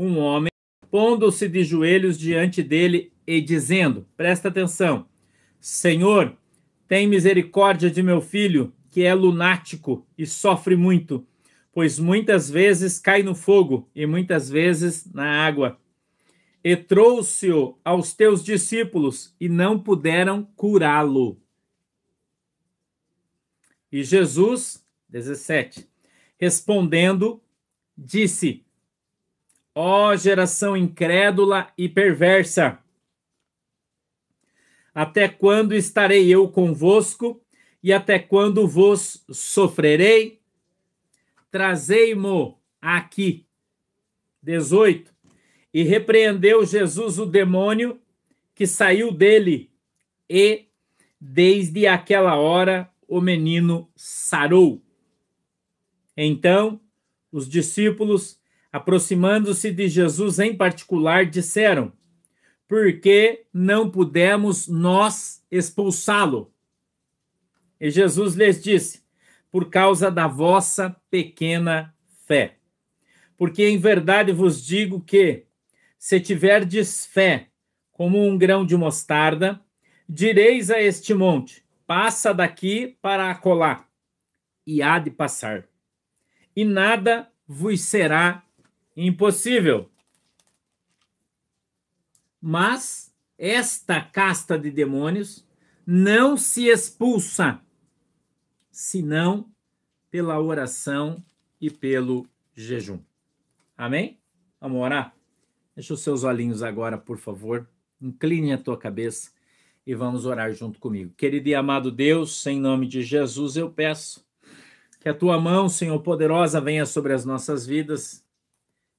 um homem, pondo-se de joelhos diante dele e dizendo: Presta atenção, Senhor, tem misericórdia de meu filho, que é lunático e sofre muito, pois muitas vezes cai no fogo e muitas vezes na água. E trouxe-o aos teus discípulos e não puderam curá-lo. E Jesus, 17, respondendo, disse: Ó geração incrédula e perversa, até quando estarei eu convosco e até quando vos sofrerei? Trazei-mo aqui. 18. E repreendeu Jesus o demônio que saiu dele, e desde aquela hora o menino sarou. Então, os discípulos, aproximando-se de Jesus em particular, disseram: Por que não pudemos nós expulsá-lo? E Jesus lhes disse: Por causa da vossa pequena fé. Porque em verdade vos digo que, se tiverdes fé como um grão de mostarda, direis a este monte: passa daqui para acolá, e há de passar. E nada vos será impossível. Mas esta casta de demônios não se expulsa, senão pela oração e pelo jejum. Amém? Vamos orar? Deixa os seus olhinhos agora, por favor. Incline a tua cabeça e vamos orar junto comigo. Querido e amado Deus, em nome de Jesus, eu peço que a tua mão, Senhor poderosa, venha sobre as nossas vidas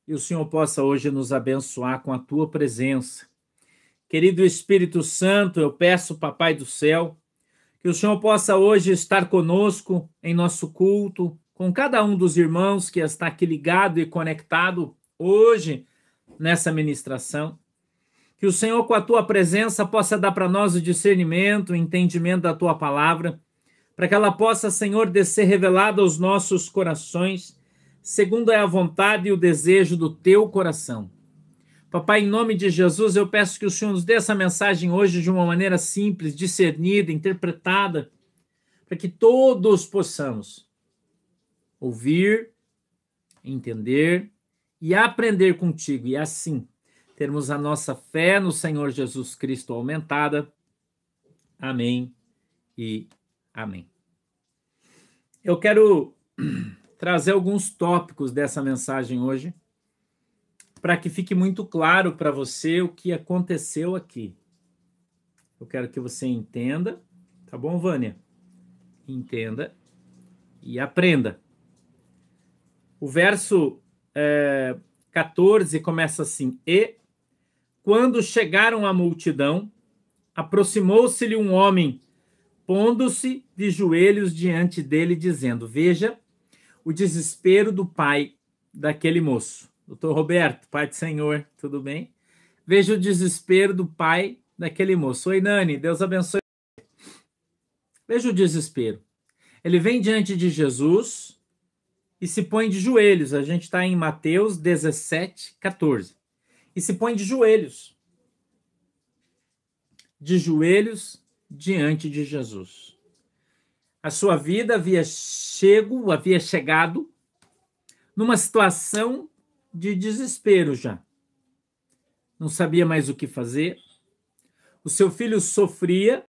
e o Senhor possa hoje nos abençoar com a tua presença. Querido Espírito Santo, eu peço, Papai do céu, que o Senhor possa hoje estar conosco em nosso culto, com cada um dos irmãos que está aqui ligado e conectado hoje nessa ministração. Que o Senhor, com a tua presença, possa dar para nós o discernimento, o entendimento da tua palavra, para que ela possa, Senhor, descer revelada aos nossos corações, segundo é a vontade e o desejo do teu coração. Papai, em nome de Jesus, eu peço que o Senhor nos dê essa mensagem hoje de uma maneira simples, discernida, interpretada, para que todos possamos ouvir, entender e aprender contigo, e assim termos a nossa fé no Senhor Jesus Cristo aumentada. Amém e amém. Eu quero trazer alguns tópicos dessa mensagem hoje, para que fique muito claro para você o que aconteceu aqui. Eu quero que você entenda, tá bom, Vânia? Entenda e aprenda. O verso é, 14 começa assim: E quando chegaram à multidão, aproximou-se-lhe um homem, pondo-se de joelhos diante dele, dizendo: Veja o desespero do pai daquele moço. Doutor Roberto, pai do Senhor, tudo bem? Veja o desespero do pai daquele moço. Oi, Nani, Deus abençoe. Veja o desespero. Ele vem diante de Jesus e se põe de joelhos. A gente está em Mateus 17, 14 e se põe de joelhos. De joelhos diante de Jesus. A sua vida havia chego, havia chegado numa situação de desespero já. Não sabia mais o que fazer. O seu filho sofria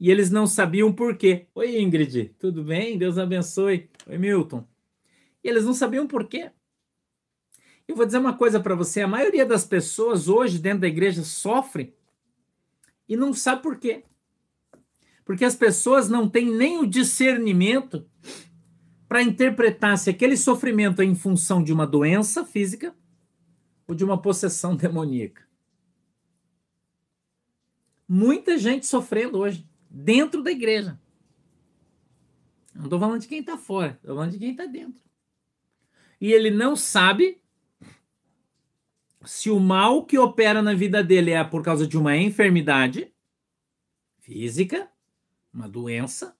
e eles não sabiam por quê. Oi, Ingrid, tudo bem? Deus abençoe. Oi, Milton. E eles não sabiam por quê. Eu vou dizer uma coisa para você: a maioria das pessoas hoje dentro da igreja sofre e não sabe por quê. Porque as pessoas não têm nem o discernimento para interpretar se aquele sofrimento é em função de uma doença física ou de uma possessão demoníaca. Muita gente sofrendo hoje, dentro da igreja. Não estou falando de quem está fora, estou falando de quem está dentro. E ele não sabe se o mal que opera na vida dele é por causa de uma enfermidade física, uma doença,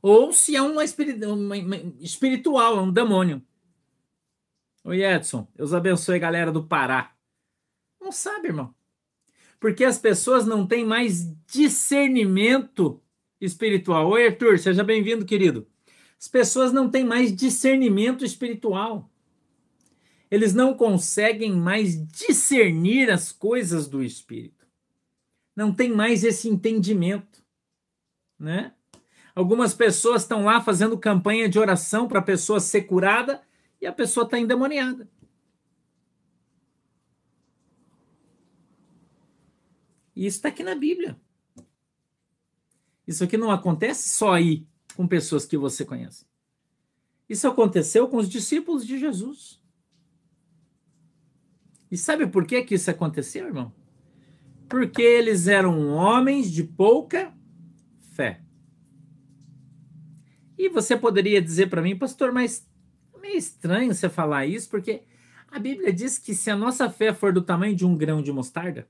ou se é uma, espiritual, é um demônio. Oi, Edson. Deus abençoe, galera do Pará. Não sabe, irmão. Porque as pessoas não têm mais discernimento espiritual. Oi, Arthur, seja bem-vindo, querido. As pessoas não têm mais discernimento espiritual. Eles não conseguem mais discernir as coisas do espírito. Não tem mais esse entendimento, né? Algumas pessoas estão lá fazendo campanha de oração para a pessoa ser curada e a pessoa está endemoniada. Isso está aqui na Bíblia. Isso aqui não acontece só aí com pessoas que você conhece. Isso aconteceu com os discípulos de Jesus. E sabe por que, que isso aconteceu, irmão? Porque eles eram homens de pouca fé. E você poderia dizer para mim, pastor, mas meio estranho você falar isso, porque a Bíblia diz que se a nossa fé for do tamanho de um grão de mostarda,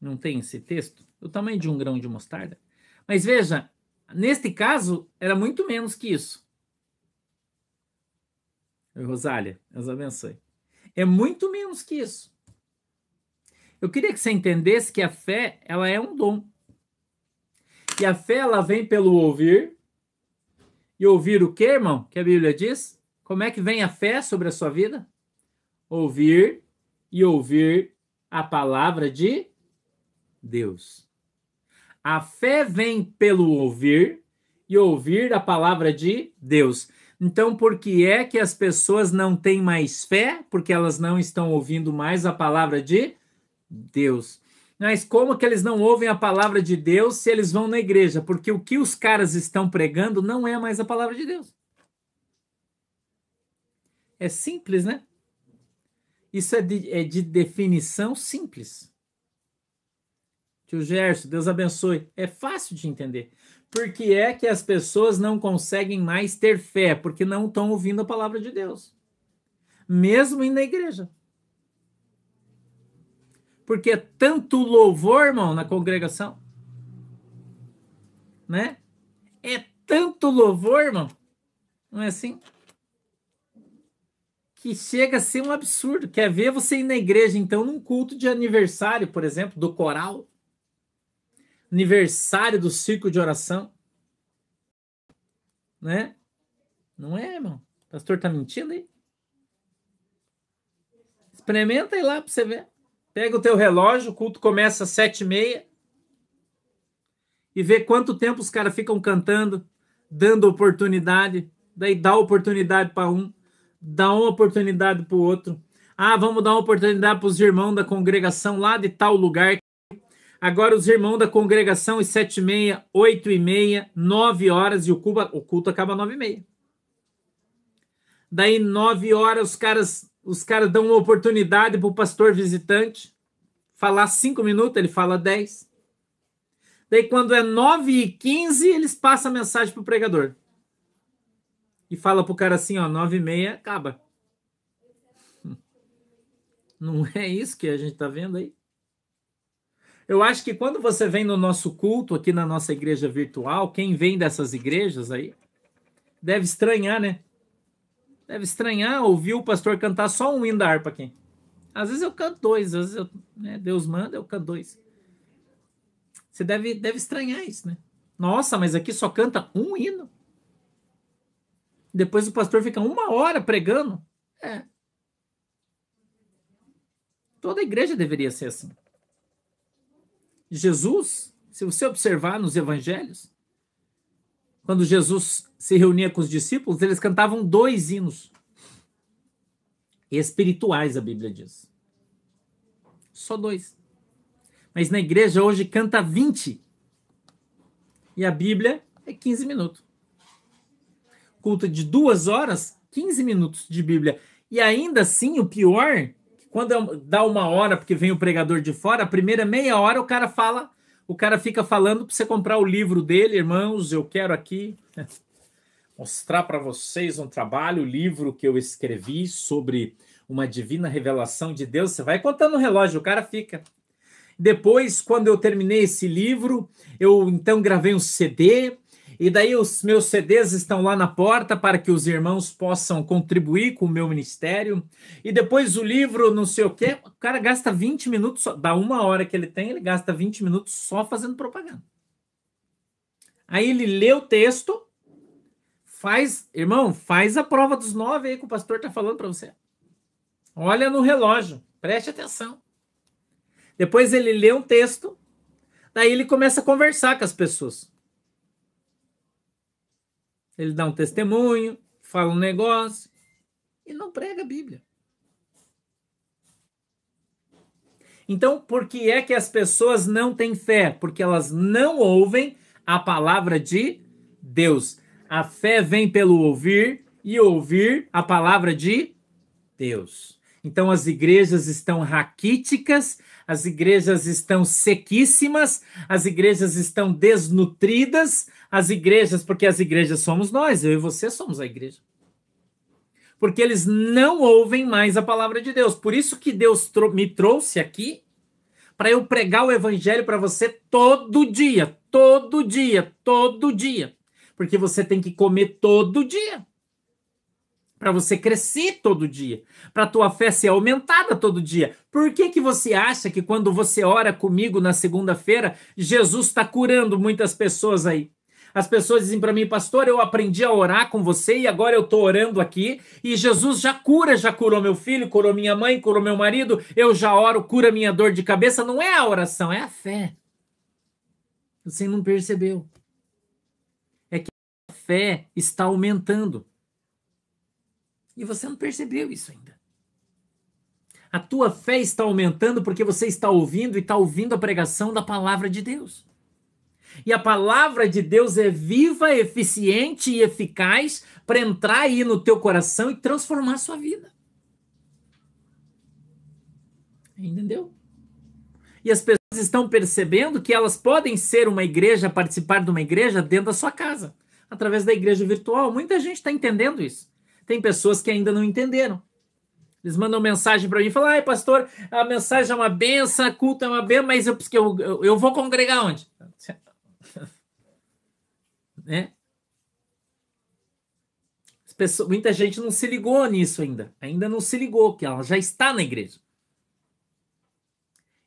não tem esse texto? Do tamanho de um grão de mostarda. Mas veja, neste caso, era muito menos que isso. Rosália, Deus abençoe. É muito menos que isso. Eu queria que você entendesse que a fé, ela é um dom. E a fé, ela vem pelo ouvir e ouvir o que, irmão? Que a Bíblia diz? Como é que vem a fé sobre a sua vida? Ouvir e ouvir a palavra de Deus. A fé vem pelo ouvir e ouvir a palavra de Deus. Então, por que é que as pessoas não têm mais fé? Porque elas não estão ouvindo mais a palavra de Deus. Mas como que eles não ouvem a palavra de Deus se eles vão na igreja? Porque o que os caras estão pregando não é mais a palavra de Deus. É simples, né? Isso é de, é de definição simples. Tio Gerson, Deus abençoe. É fácil de entender. Por que é que as pessoas não conseguem mais ter fé? Porque não estão ouvindo a palavra de Deus. Mesmo indo na igreja. Porque é tanto louvor, irmão, na congregação. Né? É tanto louvor, irmão. Não é assim? Que chega a ser um absurdo. Quer ver você ir na igreja, então, num culto de aniversário, por exemplo, do coral? Aniversário do círculo de oração. Né? Não é, irmão? O pastor tá mentindo aí? Experimenta aí lá para você ver. Pega o teu relógio, o culto começa às sete e meia e vê quanto tempo os caras ficam cantando, dando oportunidade, daí dá oportunidade para um, dá uma oportunidade para o outro. Ah, vamos dar uma oportunidade para os irmãos da congregação lá de tal lugar. Agora os irmãos da congregação às sete e meia, oito e meia, nove horas e o culto, o culto acaba nove e meia. Daí nove horas os caras os caras dão uma oportunidade para o pastor visitante falar cinco minutos, ele fala dez. Daí, quando é nove e quinze, eles passam a mensagem para o pregador. E fala para o cara assim, ó, nove e meia, acaba. Não é isso que a gente está vendo aí? Eu acho que quando você vem no nosso culto aqui na nossa igreja virtual, quem vem dessas igrejas aí, deve estranhar, né? Deve estranhar ouvir o pastor cantar só um hino da harpa aqui. Às vezes eu canto dois, às vezes eu, né, Deus manda, eu canto dois. Você deve, deve estranhar isso, né? Nossa, mas aqui só canta um hino. Depois o pastor fica uma hora pregando. É. Toda igreja deveria ser assim. Jesus, se você observar nos evangelhos, quando Jesus se reunia com os discípulos, eles cantavam dois hinos espirituais, a Bíblia diz. Só dois. Mas na igreja hoje canta 20. E a Bíblia é 15 minutos. Culto de duas horas, 15 minutos de Bíblia. E ainda assim, o pior, quando dá uma hora, porque vem o pregador de fora, a primeira meia hora o cara fala o cara fica falando para você comprar o livro dele, irmãos, eu quero aqui mostrar para vocês um trabalho, o livro que eu escrevi sobre uma divina revelação de Deus. Você vai contando o relógio, o cara fica. Depois, quando eu terminei esse livro, eu então gravei um CD E daí os meus CDs estão lá na porta para que os irmãos possam contribuir com o meu ministério. E depois o livro, não sei o quê, o cara gasta 20 minutos, só, dá uma hora que ele tem, ele gasta 20 minutos só fazendo propaganda. Aí ele lê o texto, faz, irmão, faz a prova dos nove aí que o pastor está falando para você. Olha no relógio, preste atenção. Depois ele lê um texto, daí ele começa a conversar com as pessoas. Ele dá um testemunho, fala um negócio e não prega a Bíblia. Então, por que é que as pessoas não têm fé? Porque elas não ouvem a palavra de Deus. A fé vem pelo ouvir e ouvir a palavra de Deus. Então, as igrejas estão raquíticas, as igrejas estão sequíssimas, as igrejas estão desnutridas, as igrejas, porque as igrejas somos nós, eu e você somos a igreja. Porque eles não ouvem mais a palavra de Deus. Por isso que Deus me trouxe aqui para eu pregar o evangelho para você todo dia, todo dia, todo dia. Porque você tem que comer todo dia para você crescer todo dia, para tua fé ser aumentada todo dia. Por que, que você acha que quando você ora comigo na segunda-feira, Jesus está curando muitas pessoas aí? As pessoas dizem para mim, pastor, eu aprendi a orar com você e agora eu estou orando aqui e Jesus já cura, já curou meu filho, curou minha mãe, curou meu marido, eu já oro, cura minha dor de cabeça. Não é a oração, é a fé. Você não percebeu. É que a fé está aumentando. E você não percebeu isso ainda. A tua fé está aumentando porque você está ouvindo e está ouvindo a pregação da palavra de Deus. E a palavra de Deus é viva, eficiente e eficaz para entrar aí no teu coração e transformar a sua vida. Entendeu? E as pessoas estão percebendo que elas podem ser uma igreja, participar de uma igreja dentro da sua casa, através da igreja virtual. Muita gente está entendendo isso. Tem pessoas que ainda não entenderam. Eles mandam mensagem para mim e falam: ai, pastor, a mensagem é uma benção, a culto é uma benção, mas eu, eu, eu, vou congregar onde? né? Pessoas, muita gente não se ligou nisso ainda. Ainda não se ligou que ela já está na igreja.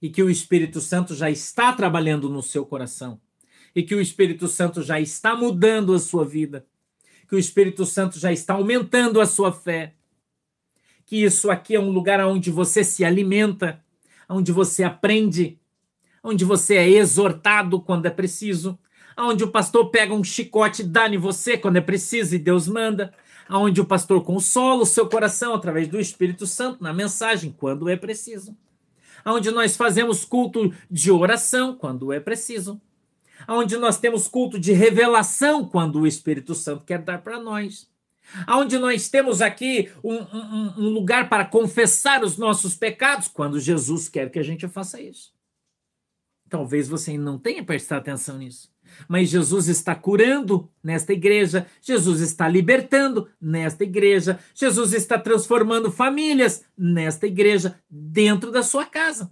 E que o Espírito Santo já está trabalhando no seu coração. E que o Espírito Santo já está mudando a sua vida que o Espírito Santo já está aumentando a sua fé, que isso aqui é um lugar onde você se alimenta, onde você aprende, onde você é exortado quando é preciso, onde o pastor pega um chicote e dá em você quando é preciso e Deus manda, onde o pastor consola o seu coração através do Espírito Santo na mensagem quando é preciso, onde nós fazemos culto de oração quando é preciso onde nós temos culto de revelação quando o Espírito Santo quer dar para nós. Onde nós temos aqui um, um, um, lugar para confessar os nossos pecados quando Jesus quer que a gente faça isso. Talvez você não tenha prestado atenção nisso. Mas Jesus está curando nesta igreja, Jesus está libertando nesta igreja, Jesus está transformando famílias nesta igreja, dentro da sua casa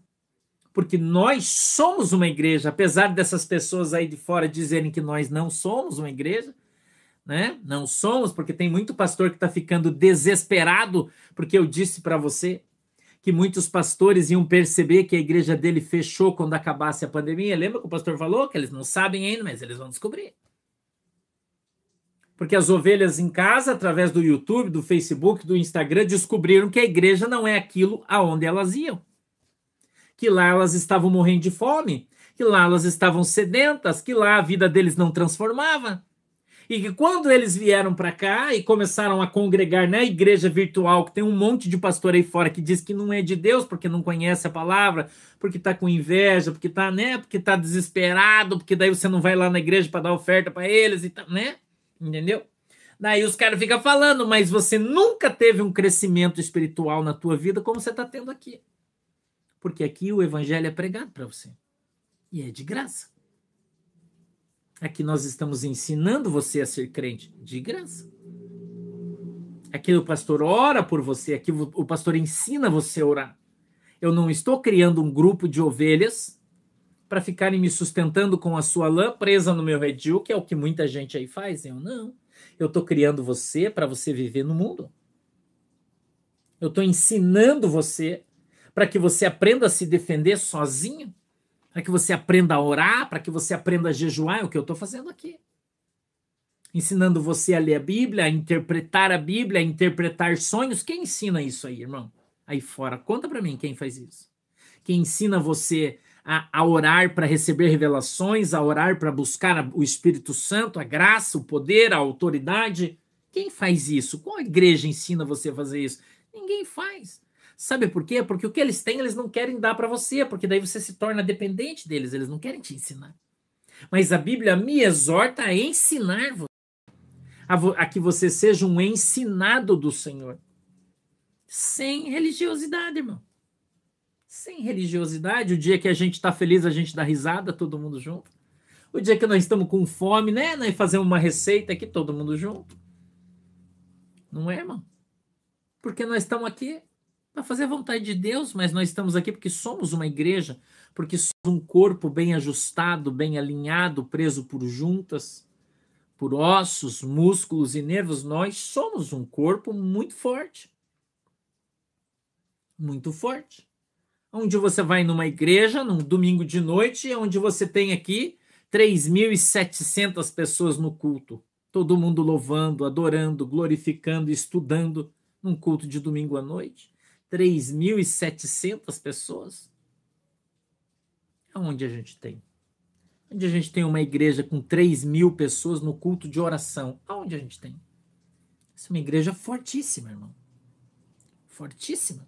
porque nós somos uma igreja, apesar dessas pessoas aí de fora dizerem que nós não somos uma igreja, né? Não somos, porque tem muito pastor que está ficando desesperado, porque eu disse para você que muitos pastores iam perceber que a igreja dele fechou quando acabasse a pandemia. Lembra que o pastor falou que eles não sabem ainda, mas eles vão descobrir. Porque as ovelhas em casa, através do YouTube, do Facebook, do Instagram, descobriram que a igreja não é aquilo aonde elas iam que lá elas estavam morrendo de fome, que lá elas estavam sedentas, que lá a vida deles não transformava. E que quando eles vieram para cá e começaram a congregar na igreja virtual, que tem um monte de pastor aí fora que diz que não é de Deus porque não conhece a palavra, porque está com inveja, porque está, né, porque tá desesperado, porque daí você não vai lá na igreja para dar oferta para eles e tal, né? Entendeu? Daí os caras ficam falando, mas você nunca teve um crescimento espiritual na tua vida como você está tendo aqui porque aqui o evangelho é pregado para você. E é de graça. Aqui nós estamos ensinando você a ser crente de graça. Aqui o pastor ora por você, aqui o pastor ensina você a orar. Eu não estou criando um grupo de ovelhas para ficarem me sustentando com a sua lã presa no meu redil, que é o que muita gente aí faz. Eu não. Eu estou criando você para você viver no mundo. Eu estou ensinando você para que você aprenda a se defender sozinho, para que você aprenda a orar, para que você aprenda a jejuar, é o que eu estou fazendo aqui. Ensinando você a ler a Bíblia, a interpretar a Bíblia, a interpretar sonhos. Quem ensina isso aí, irmão? Aí fora. Conta para mim quem faz isso. Quem ensina você a, a orar para receber revelações, a orar para buscar o Espírito Santo, a graça, o poder, a autoridade. Quem faz isso? Qual igreja ensina você a fazer isso? Ninguém faz. Sabe por quê? Porque o que eles têm, eles não querem dar para você, porque daí você se torna dependente deles, eles não querem te ensinar. Mas a Bíblia me exorta a ensinar você, a, a que você seja um ensinado do Senhor. Sem religiosidade, irmão. Sem religiosidade, o dia que a gente está feliz, a gente dá risada, todo mundo junto. O dia que nós estamos com fome, né? Nós fazemos uma receita aqui, todo mundo junto. Não é, irmão? Porque nós estamos aqui para fazer a vontade de Deus, mas nós estamos aqui porque somos uma igreja, porque somos um corpo bem ajustado, bem alinhado, preso por juntas, por ossos, músculos e nervos. Nós somos um corpo muito forte. Muito forte. Onde você vai numa igreja, num domingo de noite, onde você tem aqui 3.700 pessoas no culto. Todo mundo louvando, adorando, glorificando, estudando num culto de domingo à noite? 3.700 pessoas? Aonde a gente tem? Onde a gente tem uma igreja com 3 mil pessoas no culto de oração? Aonde a gente tem? Essa é uma igreja fortíssima, irmão. Fortíssima.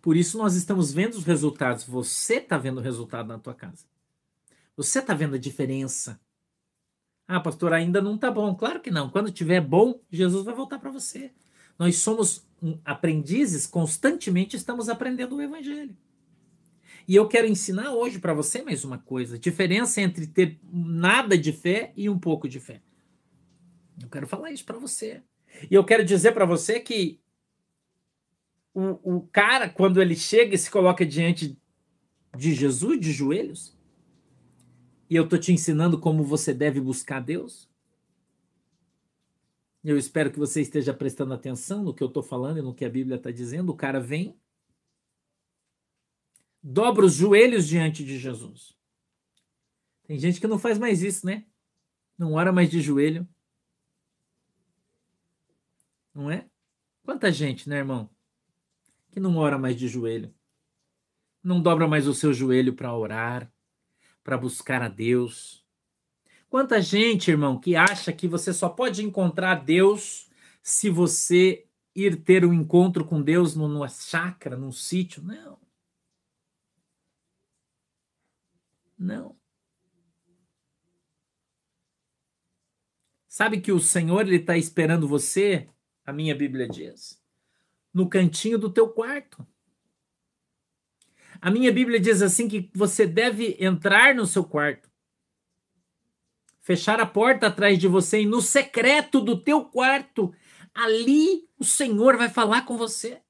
Por isso nós estamos vendo os resultados. Você está vendo o resultado na tua casa. Você está vendo a diferença. Ah, pastor, ainda não está bom. Claro que não. Quando tiver bom, Jesus vai voltar para você. Nós somos aprendizes, constantemente estamos aprendendo o Evangelho. E eu quero ensinar hoje para você mais uma coisa: diferença entre ter nada de fé e um pouco de fé. Eu quero falar isso para você. E eu quero dizer para você que o, o cara, quando ele chega e se coloca diante de Jesus, de joelhos, e eu estou te ensinando como você deve buscar Deus, eu espero que você esteja prestando atenção no que eu estou falando e no que a Bíblia está dizendo. O cara vem, dobra os joelhos diante de Jesus. Tem gente que não faz mais isso, né? Não ora mais de joelho. Não é? Quanta gente, né, irmão? Que não ora mais de joelho. Não dobra mais o seu joelho para orar, para buscar a Deus Quanta gente, irmão, que acha que você só pode encontrar Deus se você ir ter um encontro com Deus numa chácara, num sítio. Não. Não. Sabe que o Senhor ele está esperando você, a minha Bíblia diz, no cantinho do teu quarto. A minha Bíblia diz assim que você deve entrar no seu quarto fechar a porta atrás de você e no secreto do teu quarto, ali o Senhor vai falar com você.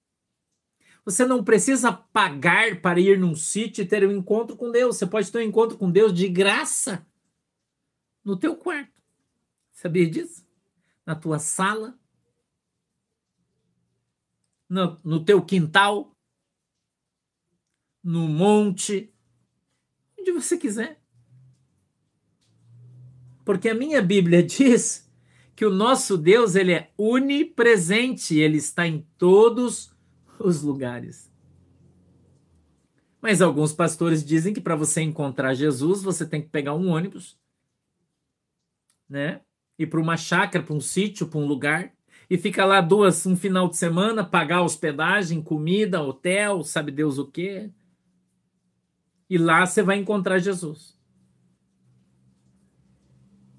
Você não precisa pagar para ir num sítio e ter um encontro com Deus. Você pode ter um encontro com Deus de graça no teu quarto. Sabia disso? Na tua sala, no, no teu quintal, no monte, onde você quiser. Porque a minha Bíblia diz que o nosso Deus ele é onipresente, ele está em todos os lugares. Mas alguns pastores dizem que para você encontrar Jesus, você tem que pegar um ônibus, né? Ir para uma chácara, para um sítio, para um lugar e ficar lá duas um final de semana, pagar hospedagem, comida, hotel, sabe Deus o quê? E lá você vai encontrar Jesus.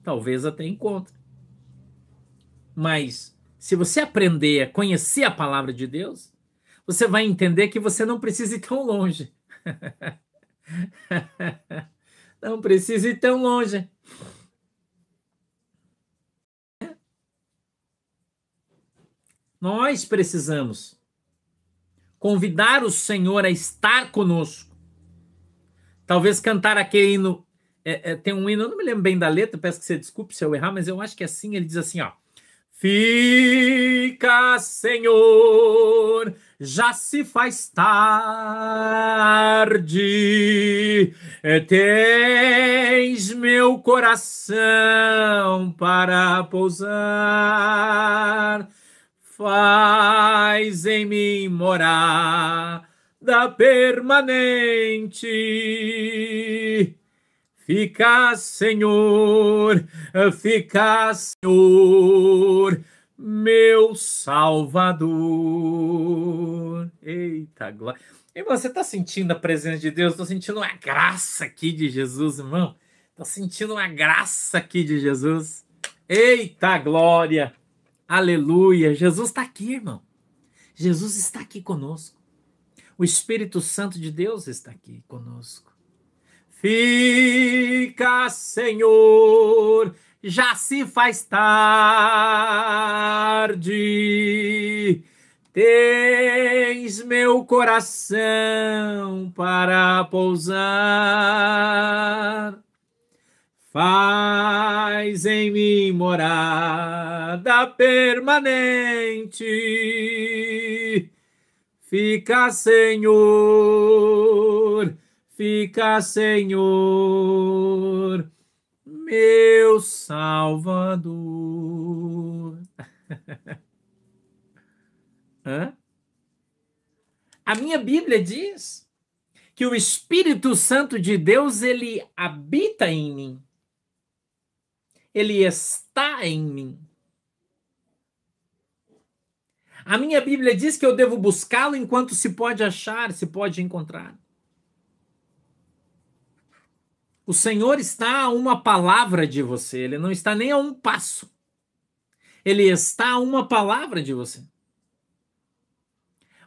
Talvez até encontre. Mas se você aprender a conhecer a palavra de Deus, você vai entender que você não precisa ir tão longe. não precisa ir tão longe. Nós precisamos convidar o Senhor a estar conosco Talvez cantar aquele hino. É, é, tem um hino, eu não me lembro bem da letra, peço que você desculpe se eu errar, mas eu acho que é assim. Ele diz assim: ó. Fica, Senhor, já se faz tarde, tens meu coração para pousar, faz em mim morar da permanente. Fica, Senhor, fica, Senhor, meu Salvador. Eita, glória. E você está sentindo a presença de Deus? Estou sentindo uma graça aqui de Jesus, irmão. Estou sentindo uma graça aqui de Jesus. Eita, glória. Aleluia. Jesus está aqui, irmão. Jesus está aqui conosco. O Espírito Santo de Deus está aqui conosco. Fica, Senhor, já se faz tarde. Tens meu coração para pousar. Faz em mim morada permanente. Fica, Senhor fica, Senhor, meu Salvador. Hã? A minha Bíblia diz que o Espírito Santo de Deus ele habita em mim. Ele está em mim. A minha Bíblia diz que eu devo buscá-lo enquanto se pode achar, se pode encontrar. O Senhor está a uma palavra de você, ele não está nem a um passo. Ele está a uma palavra de você.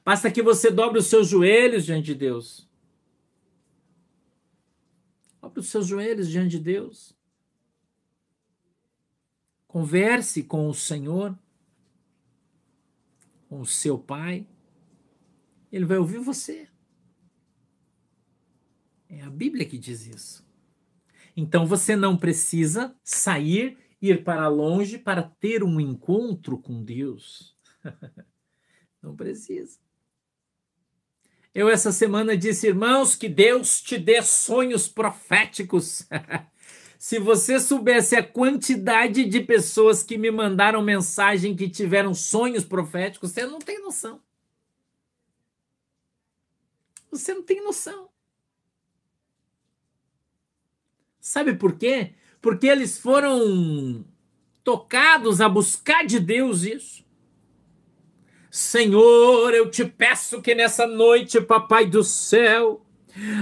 Basta que você dobre os seus joelhos diante de Deus. Dobre os seus joelhos diante de Deus. Converse com o Senhor, com o seu Pai. Ele vai ouvir você. É a Bíblia que diz isso. Então você não precisa sair, ir para longe para ter um encontro com Deus. não precisa. Eu essa semana disse, irmãos, que Deus te dê sonhos proféticos. Se você soubesse a quantidade de pessoas que me mandaram mensagem que tiveram sonhos proféticos, você não tem noção. Você não tem noção. Sabe por quê? Porque eles foram tocados a buscar de Deus isso. Senhor, eu te peço que nessa noite, Papai do céu,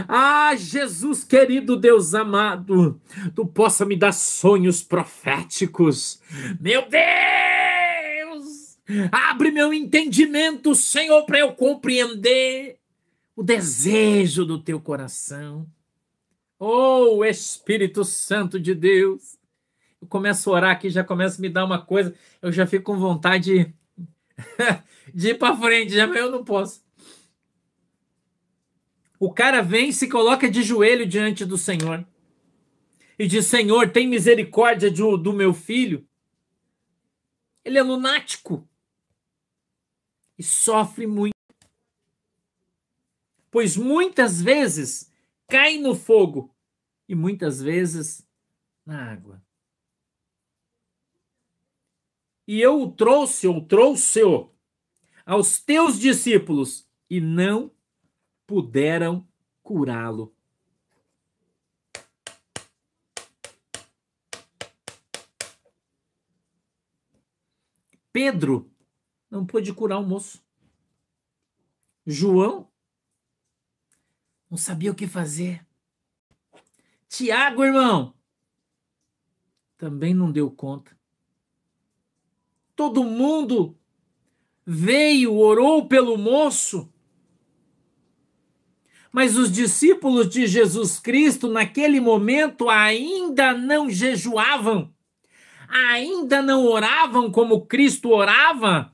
ah, Jesus querido Deus amado, tu possa me dar sonhos proféticos. Meu Deus! Abre meu entendimento, Senhor, para eu compreender o desejo do teu coração. Oh, Espírito Santo de Deus. Eu começo a orar aqui, já começa a me dar uma coisa, eu já fico com vontade de ir para frente, já, eu não posso. O cara vem e se coloca de joelho diante do Senhor e diz: Senhor, tem misericórdia do meu filho. Ele é lunático e sofre muito. Pois muitas vezes cai no fogo e muitas vezes na água. E eu o trouxe, ou trouxe-o, aos teus discípulos, e não puderam curá-lo. Pedro não pôde curar o moço. João não sabia o que fazer. Tiago, irmão, também não deu conta. Todo mundo veio, orou pelo moço, mas os discípulos de Jesus Cristo, naquele momento, ainda não jejuavam, ainda não oravam como Cristo orava.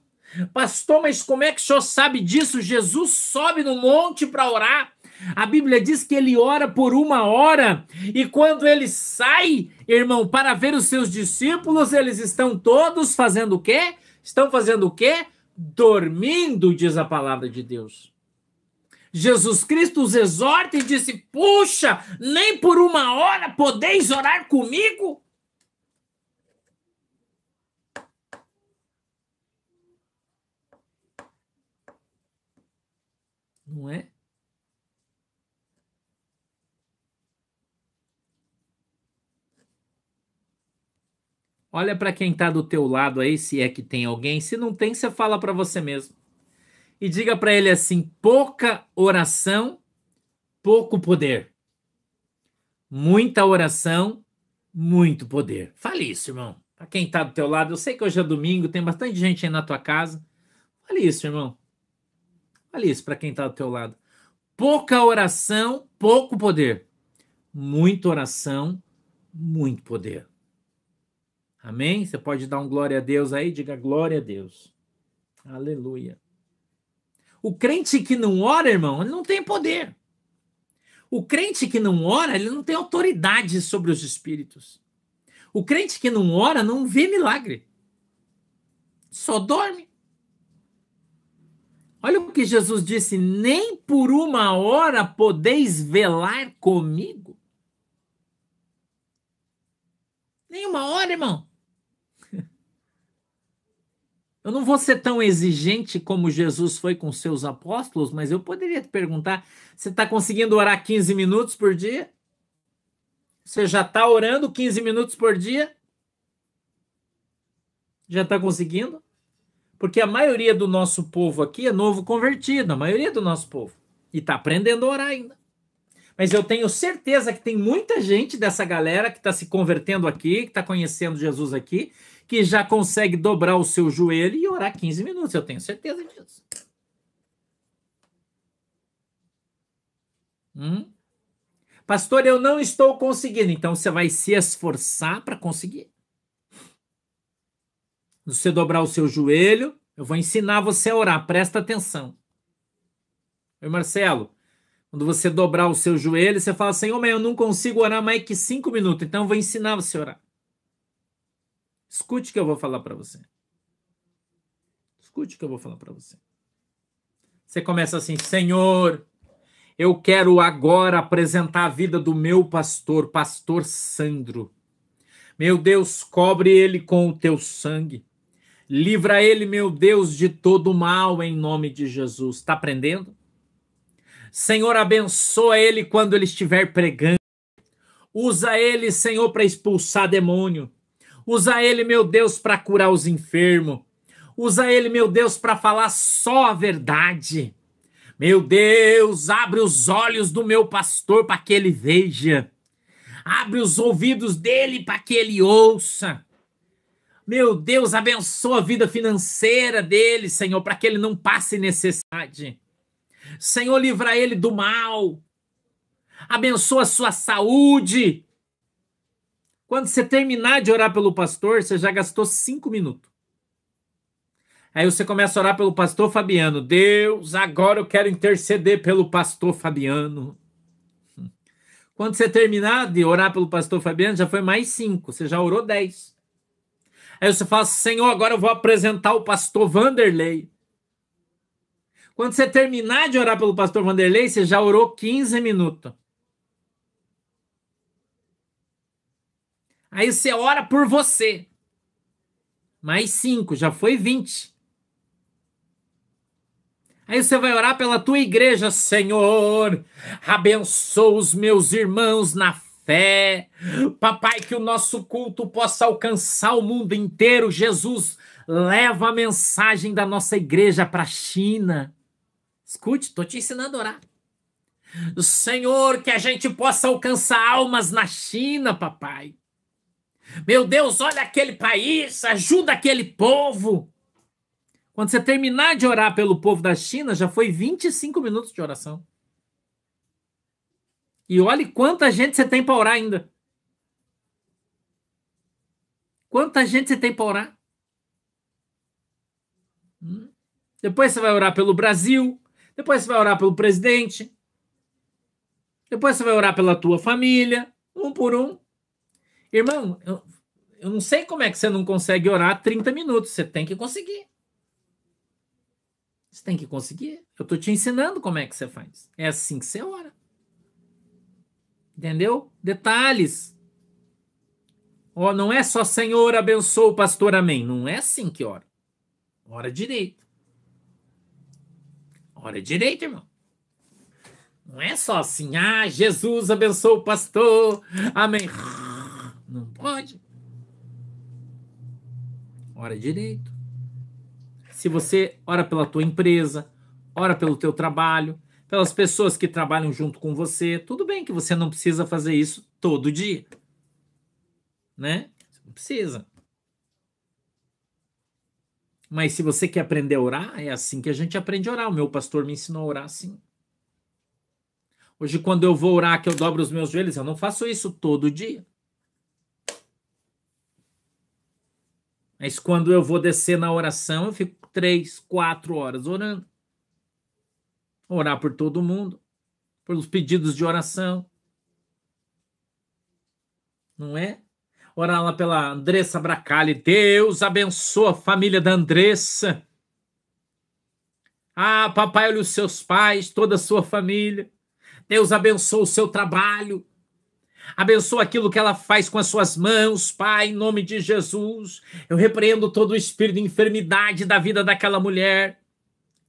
Pastor, mas como é que o senhor sabe disso? Jesus sobe no monte para orar. A Bíblia diz que ele ora por uma hora e quando ele sai, irmão, para ver os seus discípulos, eles estão todos fazendo o quê? Estão fazendo o quê? Dormindo, diz a palavra de Deus. Jesus Cristo os exorta e disse: Puxa, nem por uma hora podeis orar comigo? Não é? Olha para quem está do teu lado aí, se é que tem alguém. Se não tem, você fala para você mesmo. E diga para ele assim: pouca oração, pouco poder. Muita oração, muito poder. Fale isso, irmão. Para quem está do teu lado, eu sei que hoje é domingo, tem bastante gente aí na tua casa. Fale isso, irmão. Fale isso para quem está do teu lado. Pouca oração, pouco poder. Muita oração, muito poder. Amém? Você pode dar um glória a Deus aí? Diga glória a Deus. Aleluia. O crente que não ora, irmão, ele não tem poder. O crente que não ora, ele não tem autoridade sobre os espíritos. O crente que não ora não vê milagre. Só dorme. Olha o que Jesus disse: nem por uma hora podeis velar comigo. Nem uma hora, irmão. Eu não vou ser tão exigente como Jesus foi com seus apóstolos, mas eu poderia te perguntar: você está conseguindo orar 15 minutos por dia? Você já está orando 15 minutos por dia? Já está conseguindo? Porque a maioria do nosso povo aqui é novo convertido, a maioria do nosso povo. E está aprendendo a orar ainda. Mas eu tenho certeza que tem muita gente dessa galera que está se convertendo aqui, que está conhecendo Jesus aqui, que já consegue dobrar o seu joelho e orar 15 minutos. Eu tenho certeza disso. Hum? Pastor, eu não estou conseguindo. Então você vai se esforçar para conseguir. Você dobrar o seu joelho, eu vou ensinar você a orar. Presta atenção. Oi, Marcelo. Quando você dobrar o seu joelho, você fala assim: mas eu não consigo orar mais que cinco minutos. Então eu vou ensinar você a orar. Escute o que eu vou falar para você. Escute o que eu vou falar para você. Você começa assim: Senhor, eu quero agora apresentar a vida do meu pastor, pastor Sandro. Meu Deus, cobre ele com o teu sangue. Livra ele, meu Deus, de todo mal em nome de Jesus. Está aprendendo? Senhor, abençoa ele quando ele estiver pregando. Usa ele, Senhor, para expulsar demônio. Usa ele, meu Deus, para curar os enfermos. Usa ele, meu Deus, para falar só a verdade. Meu Deus, abre os olhos do meu pastor para que ele veja. Abre os ouvidos dele para que ele ouça. Meu Deus, abençoa a vida financeira dele, Senhor, para que ele não passe necessidade. Senhor, livra ele do mal. Abençoa a sua saúde. Quando você terminar de orar pelo pastor, você já gastou cinco minutos. Aí você começa a orar pelo pastor Fabiano. Deus, agora eu quero interceder pelo pastor Fabiano. Quando você terminar de orar pelo pastor Fabiano, já foi mais cinco. Você já orou dez. Aí você fala, Senhor, agora eu vou apresentar o pastor Vanderlei. Quando você terminar de orar pelo pastor Vanderlei, você já orou 15 minutos. Aí você ora por você. Mais cinco, já foi 20. Aí você vai orar pela tua igreja, Senhor. Abençoa os meus irmãos na fé. Papai, que o nosso culto possa alcançar o mundo inteiro. Jesus, leva a mensagem da nossa igreja para a China. Escute, estou te ensinando a orar. Senhor, que a gente possa alcançar almas na China, papai. Meu Deus, olha aquele país, ajuda aquele povo. Quando você terminar de orar pelo povo da China, já foi 25 minutos de oração. E olhe quanta gente você tem para orar ainda. Quanta gente você tem para orar? Hum? Depois você vai orar pelo Brasil. Depois você vai orar pelo presidente. Depois você vai orar pela tua família, um por um. Irmão, eu, eu não sei como é que você não consegue orar 30 minutos. Você tem que conseguir. Você tem que conseguir. Eu estou te ensinando como é que você faz. É assim que você ora. Entendeu? Detalhes. Oh, não é só Senhor abençoa o pastor, amém. Não é assim que ora. Ora direito. Ora direito, irmão. Não é só assim, ah, Jesus abençoa o pastor, amém. Não pode. Ora direito. Se você ora pela tua empresa, ora pelo teu trabalho, pelas pessoas que trabalham junto com você, tudo bem que você não precisa fazer isso todo dia. Né? Você não precisa. Mas se você quer aprender a orar, é assim que a gente aprende a orar. O meu pastor me ensinou a orar assim. Hoje, quando eu vou orar, que eu dobro os meus joelhos, eu não faço isso todo dia. Mas quando eu vou descer na oração, eu fico três, quatro horas orando. Orar por todo mundo, pelos pedidos de oração. Não é? Orar lá pela Andressa Bracali. Deus abençoa a família da Andressa. Ah, papai, olha os seus pais, toda a sua família. Deus abençoa o seu trabalho. Abençoa aquilo que ela faz com as suas mãos, Pai, em nome de Jesus. Eu repreendo todo o espírito de enfermidade da vida daquela mulher.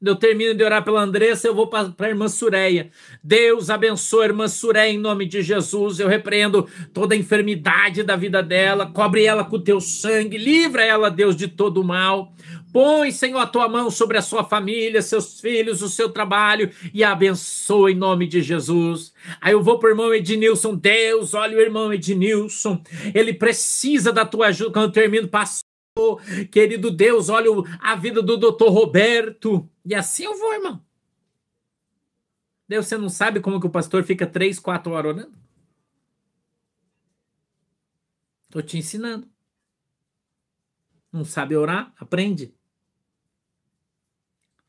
Eu termino de orar pela Andressa, eu vou para a irmã Sureia. Deus abençoe a irmã Sureia em nome de Jesus. Eu repreendo toda a enfermidade da vida dela, cobre ela com o teu sangue, livra ela, Deus, de todo o mal. Põe, Senhor, a tua mão sobre a sua família, seus filhos, o seu trabalho e abençoa em nome de Jesus. Aí eu vou para o irmão Ednilson. Deus, olha o irmão Ednilson. Ele precisa da tua ajuda. Quando eu termino, pastor, querido Deus, olha a vida do doutor Roberto. E assim eu vou, irmão. Deus, você não sabe como que o pastor fica três, quatro horas orando? Estou te ensinando. Não sabe orar? Aprende.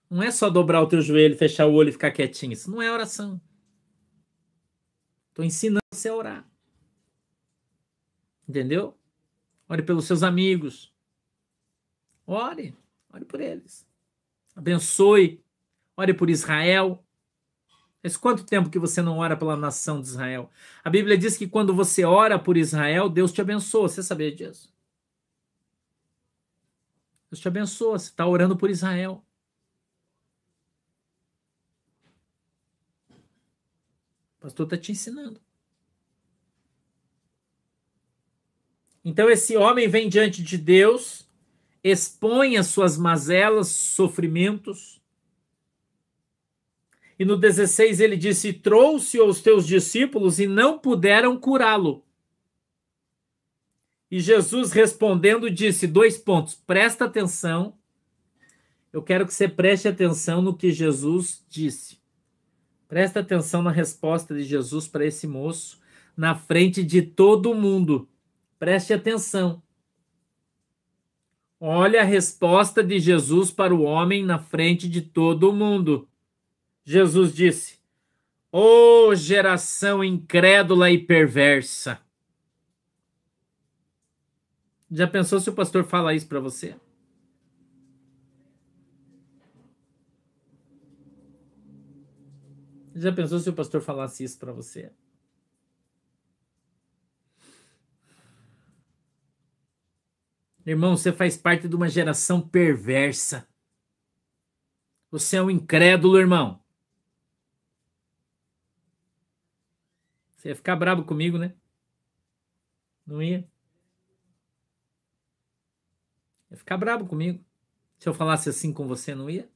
Não é só dobrar o teu joelho, fechar o olho e ficar quietinho. Isso não é oração. Estou ensinando você a orar. Entendeu? Ore pelos seus amigos. Ore. Ore por eles. Abençoe. Ore por Israel. Mas quanto tempo que você não ora pela nação de Israel? A Bíblia diz que quando você ora por Israel, Deus te abençoa. Você sabia disso? Deus te abençoa. Você está orando por Israel. O pastor está te ensinando. Então esse homem vem diante de Deus, expõe as suas mazelas, sofrimentos. E no 16 ele disse: Trouxe os teus discípulos e não puderam curá-lo. E Jesus respondendo disse: dois pontos, presta atenção. Eu quero que você preste atenção no que Jesus disse. Presta atenção na resposta de Jesus para esse moço na frente de todo mundo. Preste atenção. Olha a resposta de Jesus para o homem na frente de todo mundo. Jesus disse: Ô oh, geração incrédula e perversa. Já pensou se o pastor fala isso para você? Já pensou se o pastor falasse isso para você? Irmão, você faz parte de uma geração perversa. Você é um incrédulo, irmão. Você ia ficar bravo comigo, né? Não ia? Ia ficar bravo comigo. Se eu falasse assim com você, não ia?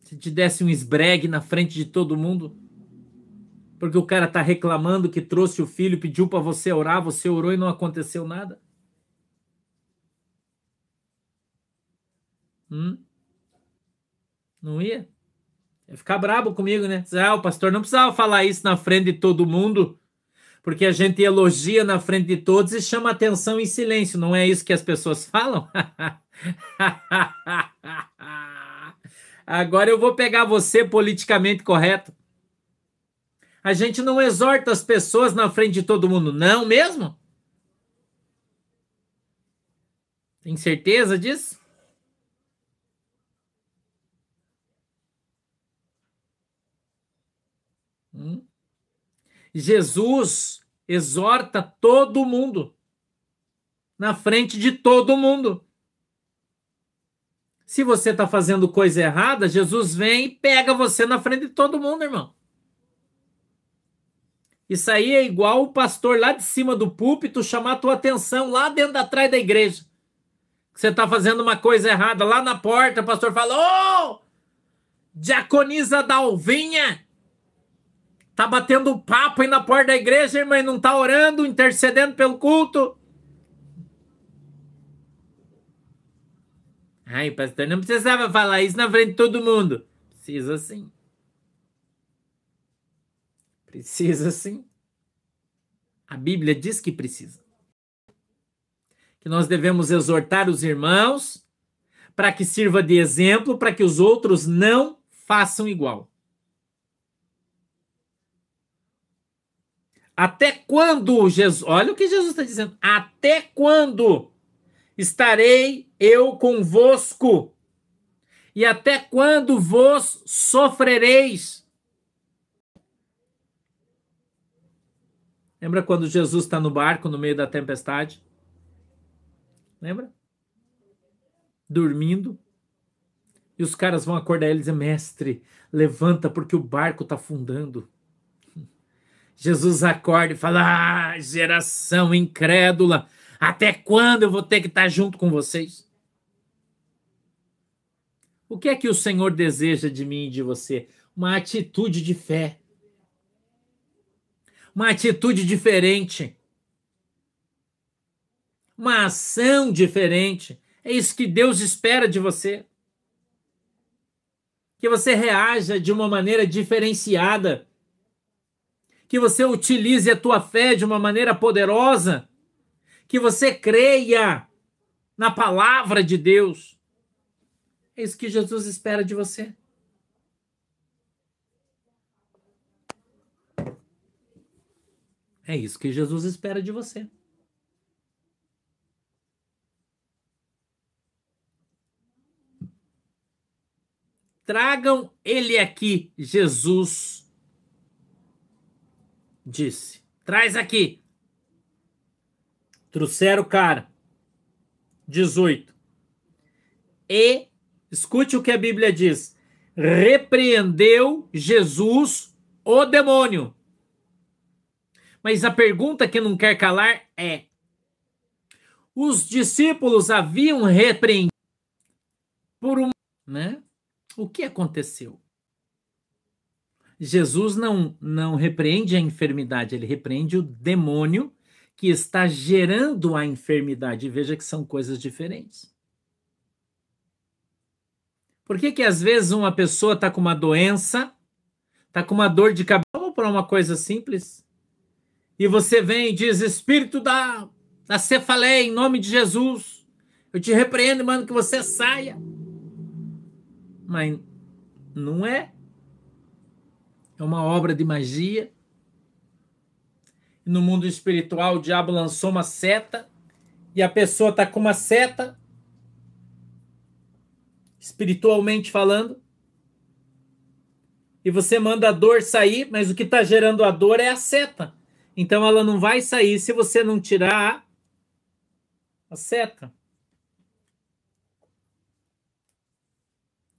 Se te desse um esbregue na frente de todo mundo, porque o cara tá reclamando que trouxe o filho, pediu para você orar, você orou e não aconteceu nada? Hum? Não ia? Ia ficar brabo comigo, né? Ah, o pastor não precisava falar isso na frente de todo mundo, porque a gente elogia na frente de todos e chama atenção em silêncio. Não é isso que as pessoas falam? Agora eu vou pegar você politicamente correto. A gente não exorta as pessoas na frente de todo mundo, não mesmo? Tem certeza disso? Hum? Jesus exorta todo mundo na frente de todo mundo. Se você está fazendo coisa errada, Jesus vem e pega você na frente de todo mundo, irmão. Isso aí é igual o pastor lá de cima do púlpito chamar a tua atenção lá dentro da trás da igreja. Você está fazendo uma coisa errada lá na porta, o pastor fala: Ô! Diaconisa Dalvinha! Tá batendo papo aí na porta da igreja, irmã, e não tá orando, intercedendo pelo culto. Ai, pastor, não precisava falar isso na frente de todo mundo. Precisa sim. Precisa sim. A Bíblia diz que precisa. Que nós devemos exortar os irmãos para que sirva de exemplo para que os outros não façam igual. Até quando Jesus. Olha o que Jesus está dizendo. Até quando estarei eu convosco? E até quando vos sofrereis? Lembra quando Jesus está no barco no meio da tempestade? Lembra? Dormindo. E os caras vão acordar ele e dizer: Mestre, levanta porque o barco está afundando. Jesus acorda e fala: Ah, geração incrédula, até quando eu vou ter que estar junto com vocês? O que é que o Senhor deseja de mim e de você? Uma atitude de fé. Uma atitude diferente. Uma ação diferente. É isso que Deus espera de você. Que você reaja de uma maneira diferenciada que você utilize a tua fé de uma maneira poderosa, que você creia na palavra de Deus. É isso que Jesus espera de você. É isso que Jesus espera de você. Tragam ele aqui, Jesus disse: Traz aqui. Trouxeram o cara. 18. E, escute o que a Bíblia diz: repreendeu Jesus o demônio. Mas a pergunta que não quer calar é: os discípulos haviam repreendido por um. Né? O que aconteceu? Jesus não, não repreende a enfermidade, ele repreende o demônio que está gerando a enfermidade. Veja que são coisas diferentes. Por que, que às vezes uma pessoa está com uma doença, está com uma dor de cabeça, vamos para uma coisa simples, e você vem e diz: Espírito da, da cefaleia, em nome de Jesus, eu te repreendo, mano, que você saia. Mas não é é uma obra de magia. No mundo espiritual, o diabo lançou uma seta e a pessoa está com uma seta, espiritualmente falando, e você manda a dor sair, mas o que está gerando a dor é a seta. Então ela não vai sair se você não tirar a seta.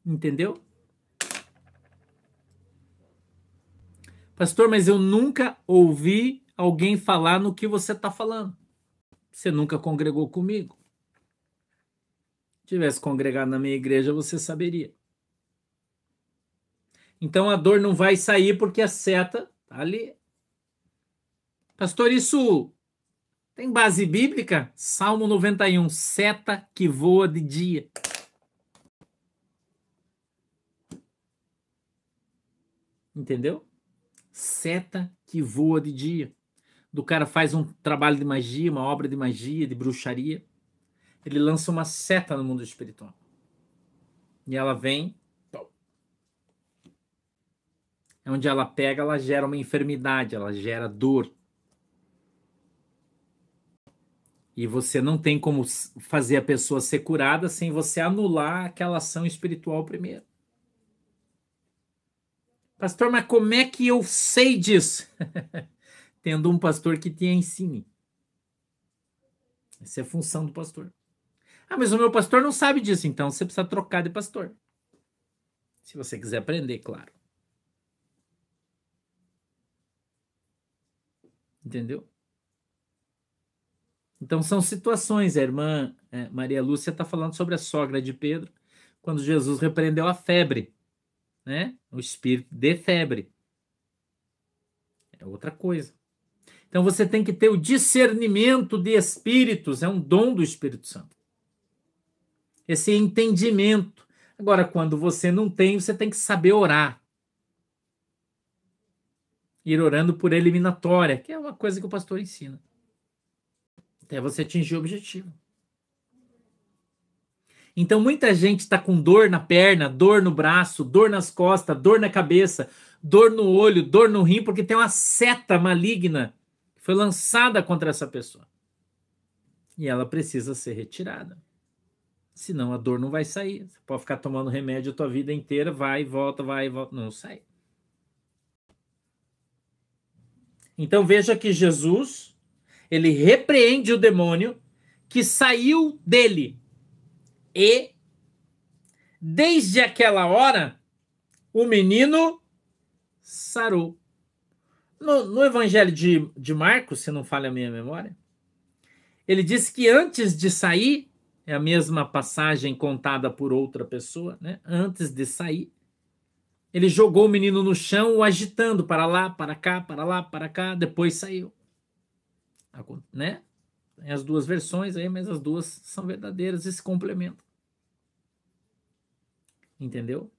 Entendeu? Pastor, mas eu nunca ouvi alguém falar no que você está falando. Você nunca congregou comigo. Se tivesse congregado na minha igreja, você saberia. Então a dor não vai sair porque a seta está ali. Pastor, isso tem base bíblica? Salmo 91, seta que voa de dia. Entendeu? seta que voa de dia. Do cara faz um trabalho de magia, uma obra de magia, de bruxaria. Ele lança uma seta no mundo espiritual. E ela vem É onde ela pega, ela gera uma enfermidade, ela gera dor. E você não tem como fazer a pessoa ser curada sem você anular aquela ação espiritual primeiro. Pastor, mas como é que eu sei disso? Tendo um pastor que te ensine. Essa é a função do pastor. Ah, mas o meu pastor não sabe disso, então você precisa trocar de pastor. Se você quiser aprender, claro. Entendeu? Então são situações. A irmã é, Maria Lúcia está falando sobre a sogra de Pedro, quando Jesus repreendeu a febre, né? O espírito de febre. É outra coisa. Então você tem que ter o discernimento de espíritos, é um dom do Espírito Santo. Esse entendimento. Agora, quando você não tem, você tem que saber orar. Ir orando por eliminatória, que é uma coisa que o pastor ensina. Até você atingir o objetivo. Então, muita gente está com dor na perna, dor no braço, dor nas costas, dor na cabeça, dor no olho, dor no rim, porque tem uma seta maligna que foi lançada contra essa pessoa. E ela precisa ser retirada. Senão a dor não vai sair. Você pode ficar tomando remédio a tua vida inteira, vai e volta, vai e volta, não sai. Então veja que Jesus ele repreende o demônio que saiu dele. E, desde aquela hora, o menino sarou. No, no Evangelho de, de Marcos, se não falha a minha memória, ele diz que antes de sair, é a mesma passagem contada por outra pessoa, né? Antes de sair, ele jogou o menino no chão, o agitando para lá, para cá, para lá, para cá, depois saiu né? Tem as duas versões aí, mas as duas são verdadeiras e se complementam. Entendeu?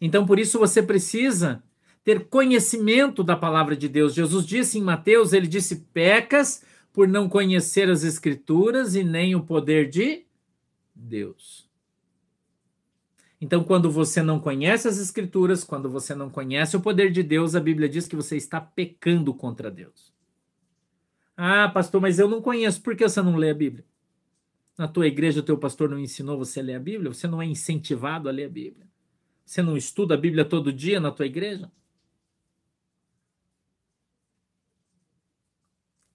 Então, por isso você precisa ter conhecimento da palavra de Deus. Jesus disse em Mateus, ele disse: "Pecas por não conhecer as escrituras e nem o poder de Deus". Então, quando você não conhece as escrituras, quando você não conhece o poder de Deus, a Bíblia diz que você está pecando contra Deus. Ah, pastor, mas eu não conheço. Por que você não lê a Bíblia? Na tua igreja, o teu pastor não ensinou você a ler a Bíblia? Você não é incentivado a ler a Bíblia? Você não estuda a Bíblia todo dia na tua igreja?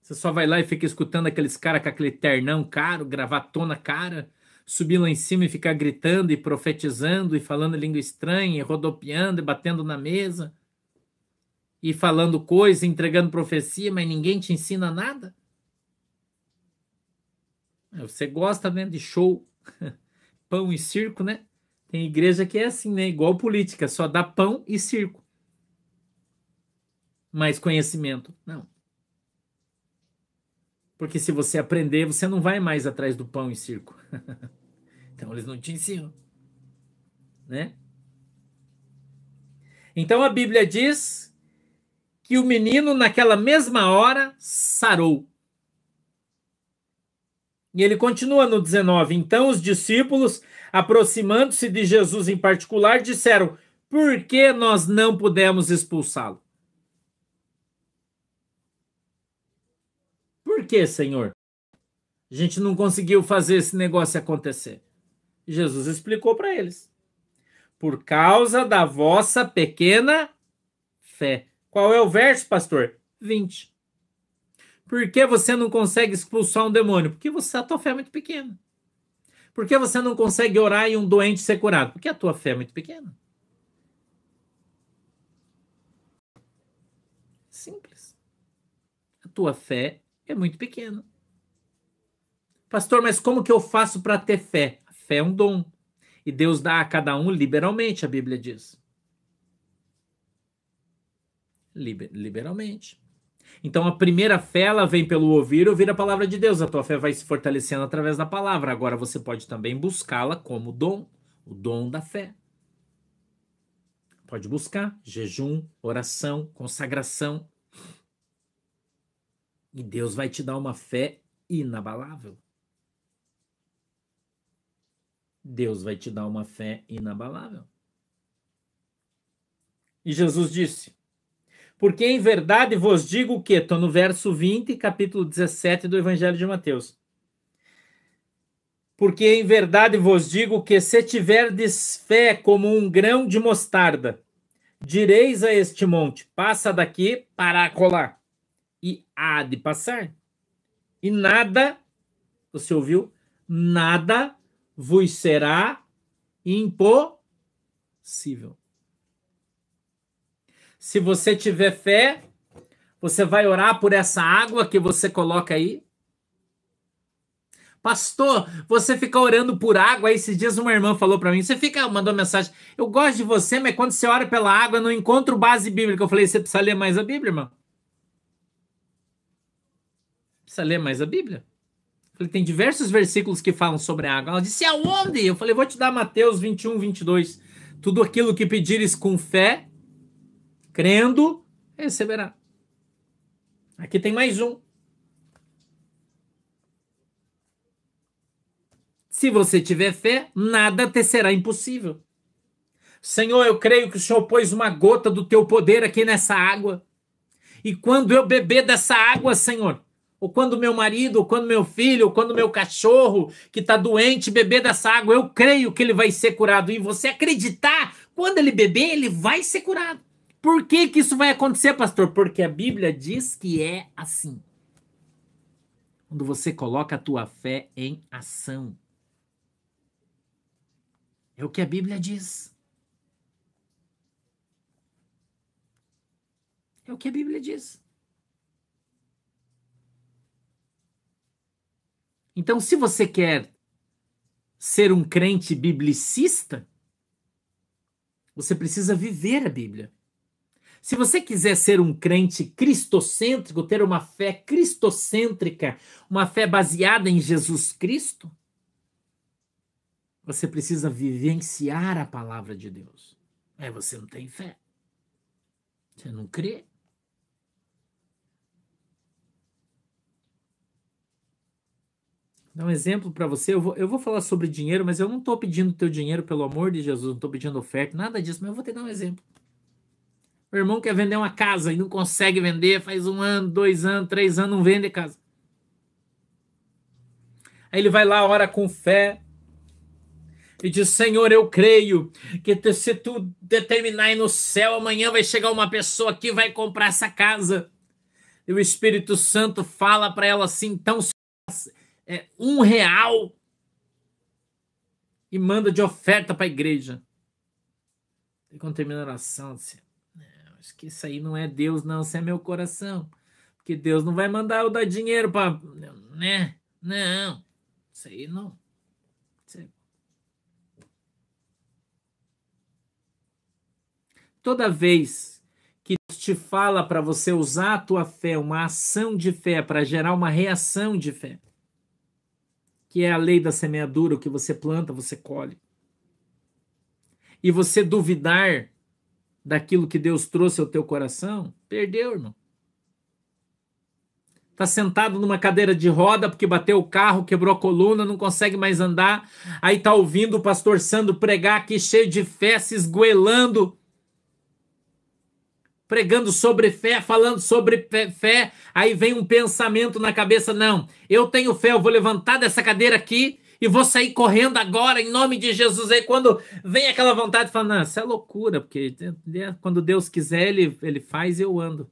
Você só vai lá e fica escutando aqueles caras com aquele ternão caro, gravatona cara, subir lá em cima e ficar gritando e profetizando e falando língua estranha, e rodopiando e batendo na mesa e falando coisa, entregando profecia, mas ninguém te ensina nada? Você gosta né, de show, pão e circo, né? Tem igreja que é assim, né? Igual política, só dá pão e circo. Mais conhecimento. Não. Porque se você aprender, você não vai mais atrás do pão e circo. então eles não te ensinam. Né? Então a Bíblia diz que o menino, naquela mesma hora, sarou. E ele continua no 19: Então os discípulos, aproximando-se de Jesus em particular, disseram: Por que nós não pudemos expulsá-lo? Por que, Senhor? A gente não conseguiu fazer esse negócio acontecer. Jesus explicou para eles: Por causa da vossa pequena fé. Qual é o verso, pastor? 20. Por que você não consegue expulsar um demônio? Porque você, a tua fé é muito pequena. Por que você não consegue orar e um doente ser curado? Porque a tua fé é muito pequena. Simples. A tua fé é muito pequena. Pastor, mas como que eu faço para ter fé? A fé é um dom. E Deus dá a cada um liberalmente, a Bíblia diz liberalmente. Então a primeira fé ela vem pelo ouvir, ouvir a palavra de Deus. A tua fé vai se fortalecendo através da palavra. Agora você pode também buscá-la como dom, o dom da fé. Pode buscar jejum, oração, consagração. E Deus vai te dar uma fé inabalável. Deus vai te dar uma fé inabalável. E Jesus disse: Porque em verdade vos digo que, estou no verso 20, capítulo 17 do Evangelho de Mateus. Porque em verdade vos digo que se tiverdes fé como um grão de mostarda, direis a este monte: passa daqui para colar, e há de passar. E nada, você ouviu? Nada vos será impossível. Se você tiver fé, você vai orar por essa água que você coloca aí. Pastor, você fica orando por água. Esses dias uma irmã falou para mim, você fica, mandou mensagem, eu gosto de você, mas quando você ora pela água, eu não encontro base bíblica. Eu falei, você precisa ler mais a Bíblia, irmão. Precisa ler mais a Bíblia. Eu falei, tem diversos versículos que falam sobre a água. Ela disse, aonde? Eu falei, vou te dar Mateus 21, 22. Tudo aquilo que pedires com fé, crendo, receberá. Aqui tem mais um. Se você tiver fé, nada te será impossível. Senhor, eu creio que o Senhor pôs uma gota do teu poder aqui nessa água. E quando eu beber dessa água, Senhor, ou quando meu marido, ou quando meu filho, ou quando meu cachorro que está doente beber dessa água, eu creio que ele vai ser curado. E você acreditar, quando ele beber, ele vai ser curado. Por que, que isso vai acontecer, pastor? Porque a Bíblia diz que é assim. Quando você coloca a tua fé em ação. É o que a Bíblia diz. É o que a Bíblia diz. Então, se você quer ser um crente biblicista, você precisa viver a Bíblia. Se você quiser ser um crente cristocêntrico, ter uma fé cristocêntrica, uma fé baseada em Jesus Cristo, você precisa vivenciar a palavra de Deus. É, você não tem fé. Você não crê. Dá um exemplo para você. Eu vou, eu vou falar sobre dinheiro, mas eu não estou pedindo teu dinheiro, pelo amor de Jesus. Não estou pedindo oferta, nada disso. Mas eu vou te dar um exemplo. O irmão quer vender uma casa e não consegue vender, faz um ano, dois anos, três anos, não vende casa. Aí ele vai lá, ora com fé e diz: Senhor, eu creio que se tu determinar no céu, amanhã vai chegar uma pessoa aqui vai comprar essa casa. E o Espírito Santo fala para ela assim: então, é um real e manda de oferta para a igreja. E quando termina a oração, assim, Acho que isso aí não é Deus, não. Isso é meu coração. Porque Deus não vai mandar eu dar dinheiro para. Né? Não. Isso aí não. Isso aí... Toda vez que Deus te fala para você usar a tua fé, uma ação de fé, para gerar uma reação de fé, que é a lei da semeadura, o que você planta, você colhe. E você duvidar daquilo que Deus trouxe ao teu coração, perdeu, irmão. Está sentado numa cadeira de roda porque bateu o carro, quebrou a coluna, não consegue mais andar. Aí tá ouvindo o pastor Sandro pregar aqui cheio de fé, se esgoelando, pregando sobre fé, falando sobre fé. Aí vem um pensamento na cabeça: não, eu tenho fé, eu vou levantar dessa cadeira aqui e vou sair correndo agora em nome de Jesus. Aí quando vem aquela vontade, fala, não, isso é loucura, porque né, quando Deus quiser, ele, ele faz e eu ando.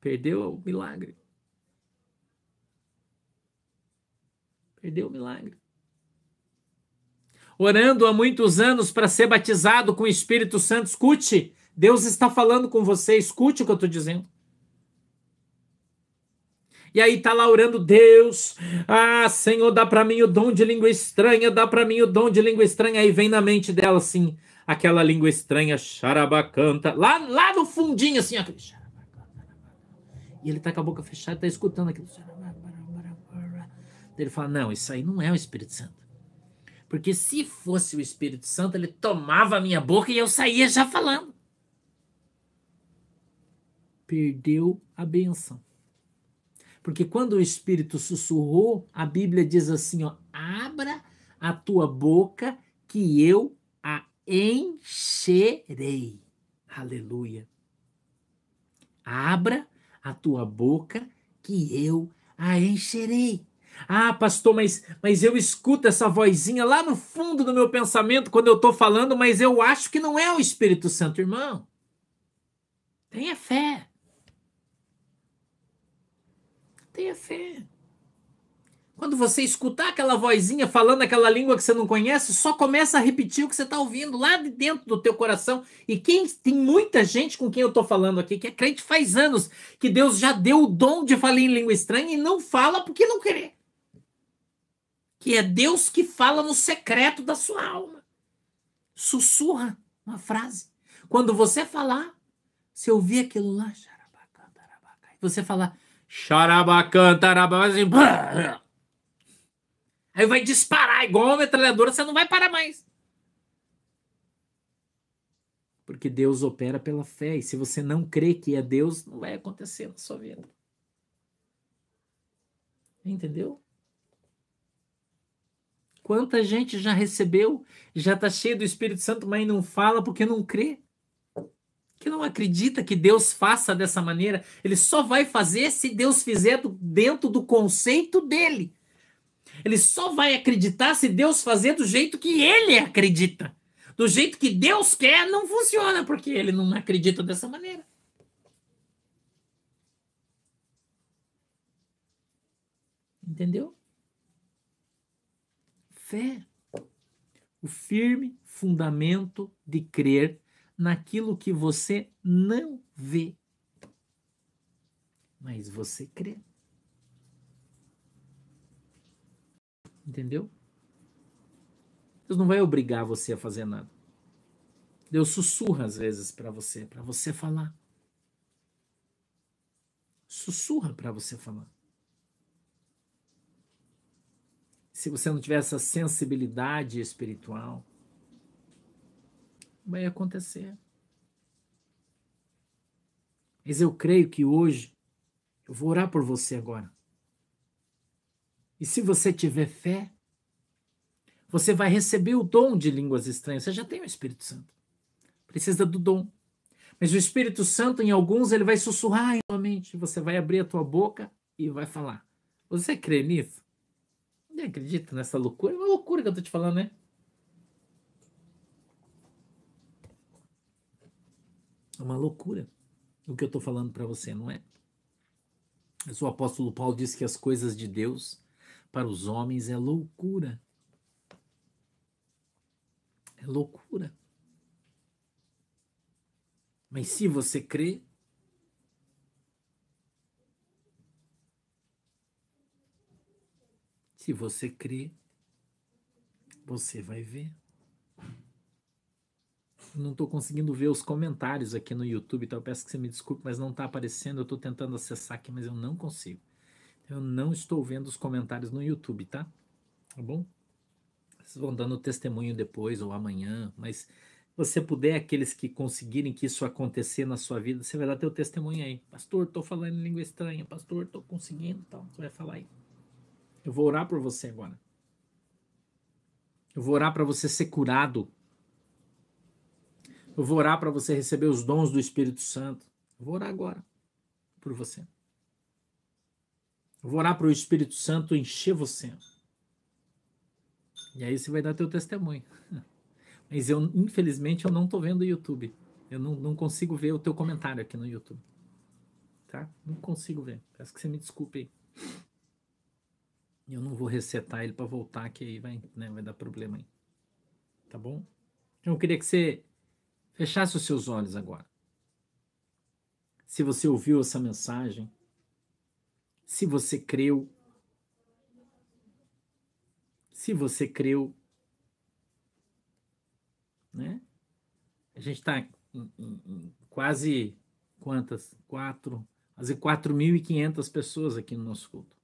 Perdeu o milagre. Perdeu o milagre. Orando há muitos anos para ser batizado com o Espírito Santo, escute. Deus está falando com você, escute o que eu estou dizendo. E aí tá lá orando, Deus, ah, Senhor, dá para mim o dom de língua estranha, dá para mim o dom de língua estranha. Aí vem na mente dela assim, aquela língua estranha, charabacanta, lá, lá no fundinho assim, aquele E ele tá com a boca fechada, tá escutando aquilo. Ele fala: "Não, isso aí não é o Espírito Santo. Porque se fosse o Espírito Santo, ele tomava a minha boca e eu saía já falando. Perdeu a benção. Porque quando o Espírito sussurrou, a Bíblia diz assim: ó, abra a tua boca que eu a encherei. Aleluia. Abra a tua boca que eu a encherei. Ah, pastor, mas, mas eu escuto essa vozinha lá no fundo do meu pensamento quando eu estou falando, mas eu acho que não é o Espírito Santo, irmão. Tenha fé. Tenha fé. Quando você escutar aquela vozinha falando aquela língua que você não conhece, só começa a repetir o que você está ouvindo lá de dentro do teu coração. E quem tem muita gente com quem eu estou falando aqui, que é crente faz anos, que Deus já deu o dom de falar em língua estranha e não fala porque não quer. Que é Deus que fala no secreto da sua alma. Sussurra uma frase. Quando você falar, você ouvir aquilo lá, você falar, xarabacantarabaca, assim, Aí vai disparar igual uma metralhadora, você não vai parar mais. Porque Deus opera pela fé. E se você não crê que é Deus, não vai acontecer na sua vida. Entendeu? Quanta gente já recebeu, já está cheio do Espírito Santo, mas não fala porque não crê. Que não acredita que Deus faça dessa maneira. Ele só vai fazer se Deus fizer dentro do conceito dele. Ele só vai acreditar se Deus fazer do jeito que ele acredita. Do jeito que Deus quer, não funciona, porque ele não acredita dessa maneira. Entendeu? Fé. O firme fundamento de crer naquilo que você não vê. Mas você crê. Entendeu? Deus não vai obrigar você a fazer nada. Deus sussurra às vezes para você, para você falar. Sussurra para você falar. Se você não tiver essa sensibilidade espiritual, vai acontecer. Mas eu creio que hoje eu vou orar por você agora. E se você tiver fé, você vai receber o dom de línguas estranhas. Você já tem o Espírito Santo. Precisa do dom. Mas o Espírito Santo, em alguns, ele vai sussurrar em sua mente. Você vai abrir a tua boca e vai falar. Você crê nisso? Não acredita nessa loucura? É uma loucura que eu tô te falando, né? É uma loucura o que eu tô falando para você, não é? O apóstolo Paulo disse que as coisas de Deus para os homens é loucura. É loucura. Mas se você crê, se você crê, você vai ver. Não estou conseguindo ver os comentários aqui no YouTube, então eu peço que você me desculpe, mas não está aparecendo. Eu estou tentando acessar aqui, mas eu não consigo. Eu não estou vendo os comentários no YouTube, tá? Tá bom? Vocês vão dando testemunho depois ou amanhã, mas se você puder, aqueles que conseguirem que isso acontecer na sua vida, você vai dar teu testemunho aí. Pastor, estou falando em língua estranha. Pastor, estou conseguindo, tal. Você vai falar aí. Eu vou orar por você agora. Eu vou orar para você ser curado. Eu vou orar para você receber os dons do Espírito Santo. Eu vou orar agora por você. Eu vou orar para o Espírito Santo encher você. E aí você vai dar teu testemunho. Mas eu, infelizmente, eu não estou vendo o YouTube. Eu não, não consigo ver o teu comentário aqui no YouTube. Tá? Não consigo ver. Peço que você me desculpe aí. Eu não vou resetar ele para voltar, que aí vai, né, vai dar problema aí. Tá bom? Então eu queria que você fechasse os seus olhos agora. Se você ouviu essa mensagem, se você creu. Se você creu. Né? A gente está quase quantas? Quatro, quase 4.500 pessoas aqui no nosso culto.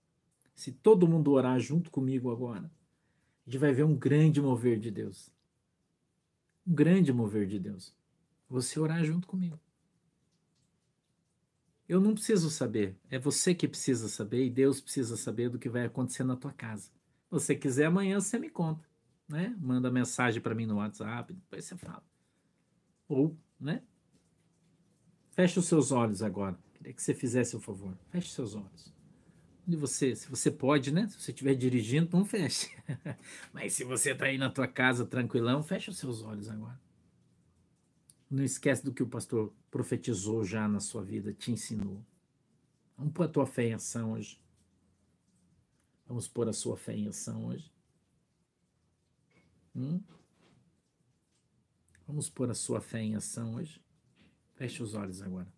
Se todo mundo orar junto comigo agora, a gente vai ver um grande mover de Deus. Um grande mover de Deus. Você orar junto comigo. Eu não preciso saber, é você que precisa saber e Deus precisa saber do que vai acontecer na tua casa. Se você quiser, amanhã você me conta. né? Manda mensagem para mim no WhatsApp, depois você fala. Ou, né? Feche os seus olhos agora. Queria que você fizesse o um favor. Feche os seus olhos. Onde você, se você pode, né? Se você estiver dirigindo, não feche. Mas se você está aí na tua casa tranquilão, feche os seus olhos agora. Não esquece do que o pastor profetizou já na sua vida, te ensinou. Vamos pôr a tua fé em ação hoje. Vamos pôr a sua fé em ação hoje. Hum? Vamos pôr a sua fé em ação hoje. Feche os olhos agora.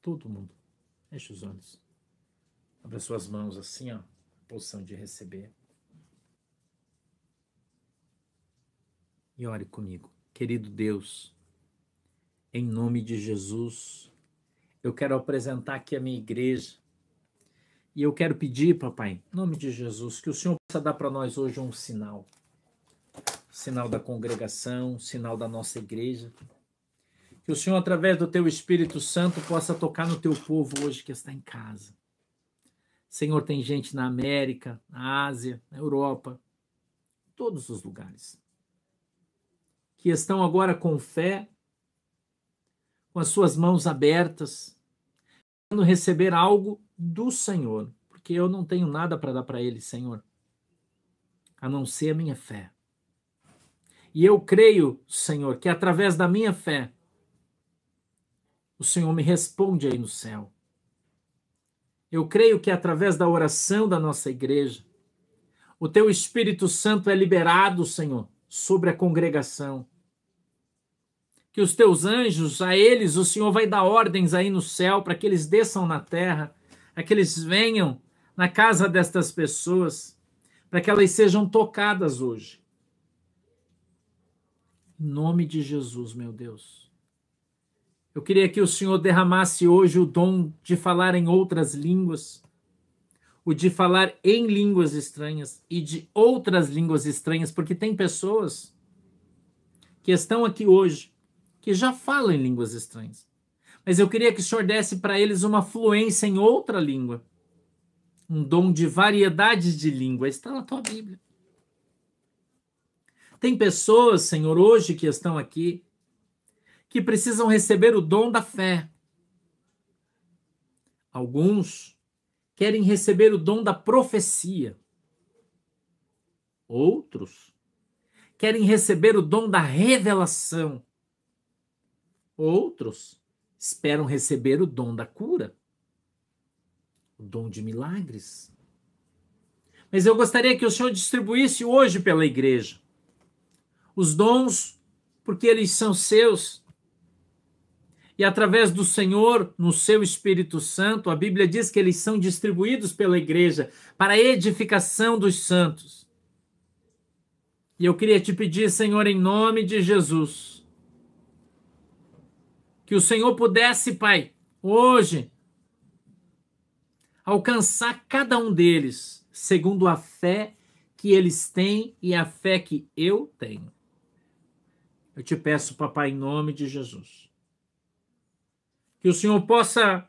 Todo mundo. Feche os olhos. Abra suas mãos assim, ó. Posição de receber. E ore comigo. Querido Deus, em nome de Jesus, eu quero apresentar aqui a minha igreja. E eu quero pedir, papai, em nome de Jesus, que o Senhor possa dar para nós hoje um sinal. Sinal da congregação, sinal da nossa igreja. Que o Senhor, através do teu Espírito Santo, possa tocar no teu povo hoje que está em casa. Senhor, tem gente na América, na Ásia, na Europa, todos os lugares, que estão agora com fé, com as suas mãos abertas, querendo receber algo do Senhor, porque eu não tenho nada para dar para eles, Senhor, a não ser a minha fé. E eu creio, Senhor, que através da minha fé, o Senhor me responde aí no céu. Eu creio que através da oração da nossa igreja, o teu Espírito Santo é liberado, Senhor, sobre a congregação. Que os teus anjos, a eles, o Senhor vai dar ordens aí no céu para que eles desçam na terra, para que eles venham na casa destas pessoas, para que elas sejam tocadas hoje. Em nome de Jesus, meu Deus. Eu queria que o Senhor derramasse hoje o dom de falar em outras línguas, o de falar em línguas estranhas e de outras línguas estranhas, porque tem pessoas que estão aqui hoje que já falam em línguas estranhas. Mas eu queria que o Senhor desse para eles uma fluência em outra língua, um dom de variedades de língua. Está na tua Bíblia. Tem pessoas, Senhor, hoje que estão aqui que precisam receber o dom da fé. Alguns querem receber o dom da profecia. Outros querem receber o dom da revelação. Outros esperam receber o dom da cura, o dom de milagres. Mas eu gostaria que o Senhor distribuísse hoje pela igreja os dons, porque eles são seus e através do Senhor, no seu Espírito Santo, a Bíblia diz que eles são distribuídos pela igreja para a edificação dos santos. E eu queria te pedir, Senhor, em nome de Jesus, que o Senhor pudesse, Pai, hoje, alcançar cada um deles, segundo a fé que eles têm e a fé que eu tenho. Eu te peço, papai, em nome de Jesus que o Senhor possa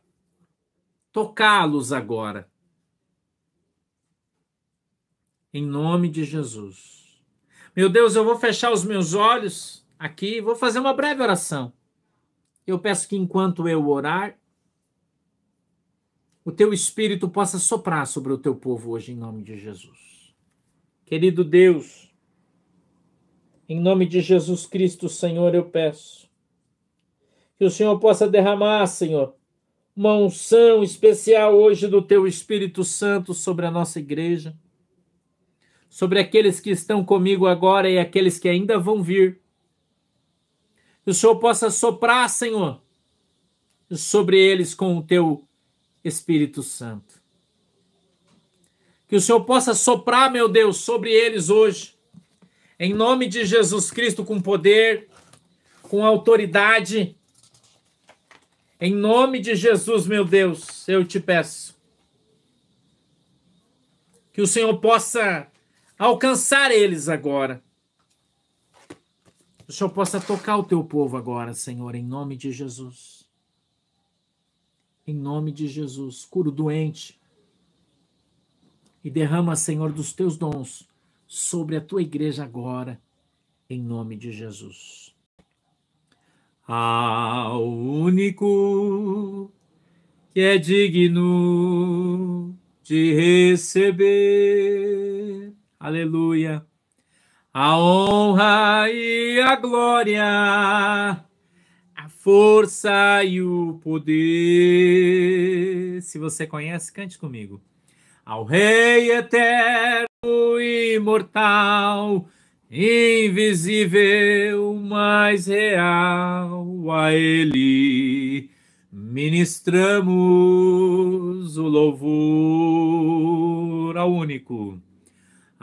tocá-los agora. Em nome de Jesus. Meu Deus, eu vou fechar os meus olhos aqui, vou fazer uma breve oração. Eu peço que enquanto eu orar, o teu espírito possa soprar sobre o teu povo hoje, em nome de Jesus. Querido Deus, em nome de Jesus Cristo, Senhor, eu peço que o Senhor possa derramar, Senhor, uma unção especial hoje do Teu Espírito Santo sobre a nossa igreja, sobre aqueles que estão comigo agora e aqueles que ainda vão vir. Que o Senhor possa soprar, Senhor, sobre eles com o Teu Espírito Santo. Que o Senhor possa soprar, meu Deus, sobre eles hoje, em nome de Jesus Cristo, com poder, com autoridade em nome de Jesus, meu Deus, eu te peço que o Senhor possa alcançar eles agora. O Senhor possa tocar o teu povo agora, Senhor, em nome de Jesus. Em nome de Jesus, cura o doente e derrama, Senhor, dos teus dons sobre a tua igreja agora, em nome de Jesus. Ao único que é digno de receber, aleluia, a honra e a glória, a força e o poder. Se você conhece, cante comigo. Ao Rei eterno imortal invisível, mas real, a Ele ministramos o louvor ao único,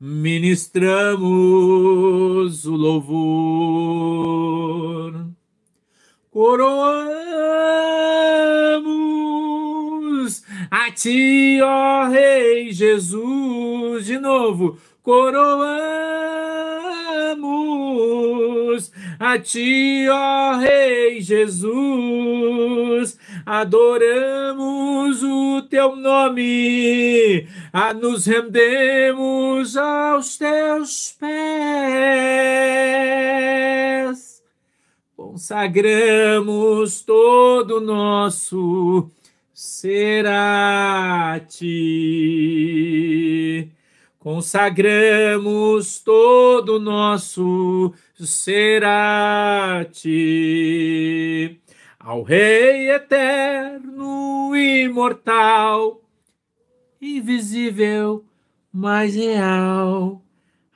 ministramos o louvor. Coroamos a Ti, ó Rei Jesus, de novo, coroamos a Ti, ó Rei Jesus, adoramos o Teu nome, a nos rendemos aos Teus pés. Consagramos todo o nosso a ti. Consagramos todo o nosso a ti. Ao Rei eterno, imortal, invisível, mas real,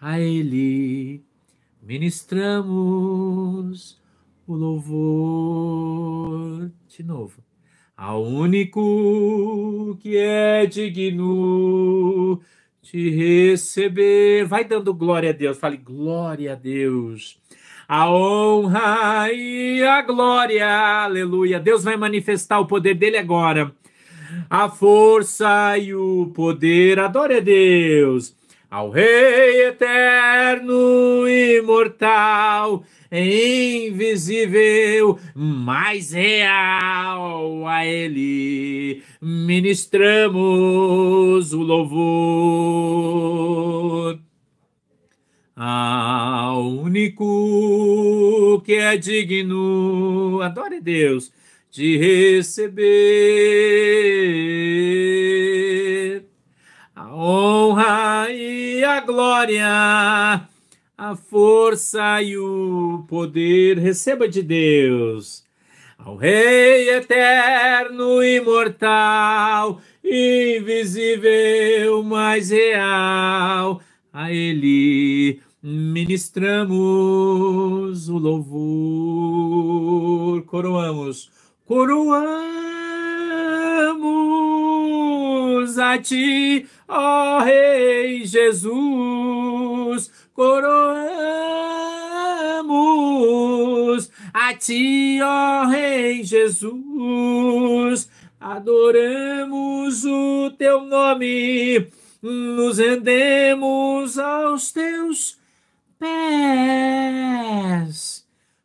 a Ele ministramos o louvor. De novo ao único que é digno de receber. Vai dando glória a Deus, fale glória a Deus. A honra e a glória, aleluia. Deus vai manifestar o poder dele agora. A força e o poder, adore a Deus. Ao Rei eterno, imortal, invisível, mais real a Ele ministramos o louvor. Ao único que é digno, adore Deus, de receber a honra e a glória a força e o poder receba de Deus. Ao Rei eterno, imortal, invisível, mas real, a Ele ministramos o louvor. Coroamos, coroamos a Ti, ó Rei Jesus coroamos a ti, ó Rei Jesus, adoramos o teu nome, nos rendemos aos teus pés,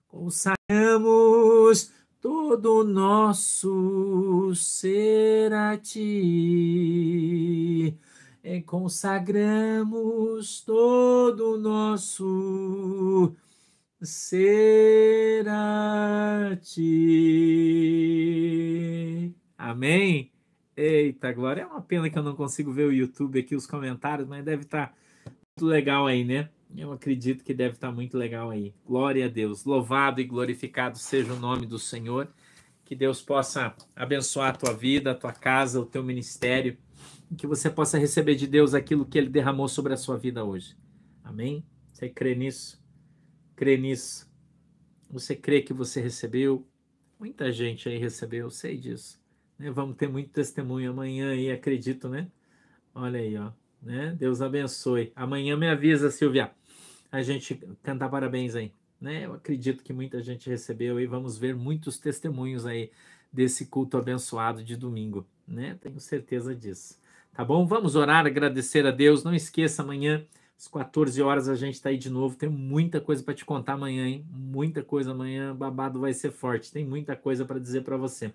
consagramos todo o nosso ser a ti e consagramos todo o nosso ser a ti. Amém? Eita, glória. É uma pena que eu não consigo ver o YouTube aqui, os comentários, mas deve estar tá muito legal aí, né? Eu acredito que deve estar tá muito legal aí. Glória a Deus. Louvado e glorificado seja o nome do Senhor. Que Deus possa abençoar a tua vida, a tua casa, o teu ministério que você possa receber de Deus aquilo que Ele derramou sobre a sua vida hoje. Amém? Você crê nisso? Crê nisso? Você crê que você recebeu? Muita gente aí recebeu, sei disso. Né? Vamos ter muito testemunho amanhã aí, acredito, né? Olha aí, ó. Né? Deus abençoe. Amanhã me avisa, Silvia. a gente cantar parabéns aí. Né? Eu acredito que muita gente recebeu e vamos ver muitos testemunhos aí desse culto abençoado de domingo, né? Tenho certeza disso. Tá bom? Vamos orar, agradecer a Deus. Não esqueça, amanhã, às 14 horas, a gente está aí de novo. Tem muita coisa para te contar amanhã, hein? Muita coisa amanhã. Babado vai ser forte. Tem muita coisa para dizer para você.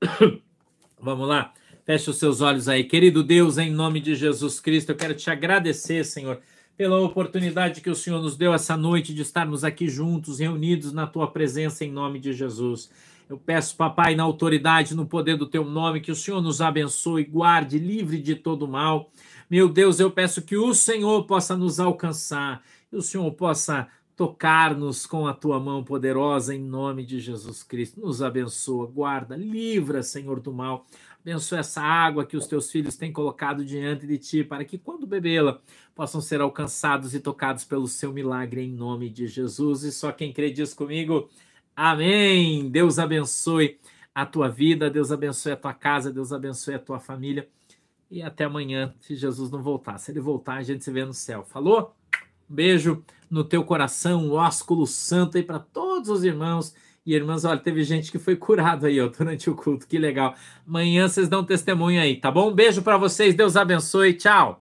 Vamos lá? Feche os seus olhos aí. Querido Deus, em nome de Jesus Cristo, eu quero te agradecer, Senhor, pela oportunidade que o Senhor nos deu essa noite de estarmos aqui juntos, reunidos na tua presença, em nome de Jesus. Eu peço, papai, na autoridade, no poder do teu nome, que o Senhor nos abençoe, guarde, livre de todo mal. Meu Deus, eu peço que o Senhor possa nos alcançar, e o Senhor possa tocar-nos com a tua mão poderosa em nome de Jesus Cristo. Nos abençoa, guarda, livra, Senhor, do mal. Abençoa essa água que os teus filhos têm colocado diante de ti, para que quando bebê-la possam ser alcançados e tocados pelo seu milagre em nome de Jesus. E só quem crê diz comigo. Amém. Deus abençoe a tua vida, Deus abençoe a tua casa, Deus abençoe a tua família. E até amanhã, se Jesus não voltar. Se ele voltar, a gente se vê no céu. Falou? Um beijo no teu coração, um ósculo santo aí para todos os irmãos e irmãs. Olha, teve gente que foi curado aí ó, durante o culto. Que legal. Amanhã vocês dão testemunho aí, tá bom? Um beijo para vocês. Deus abençoe. Tchau.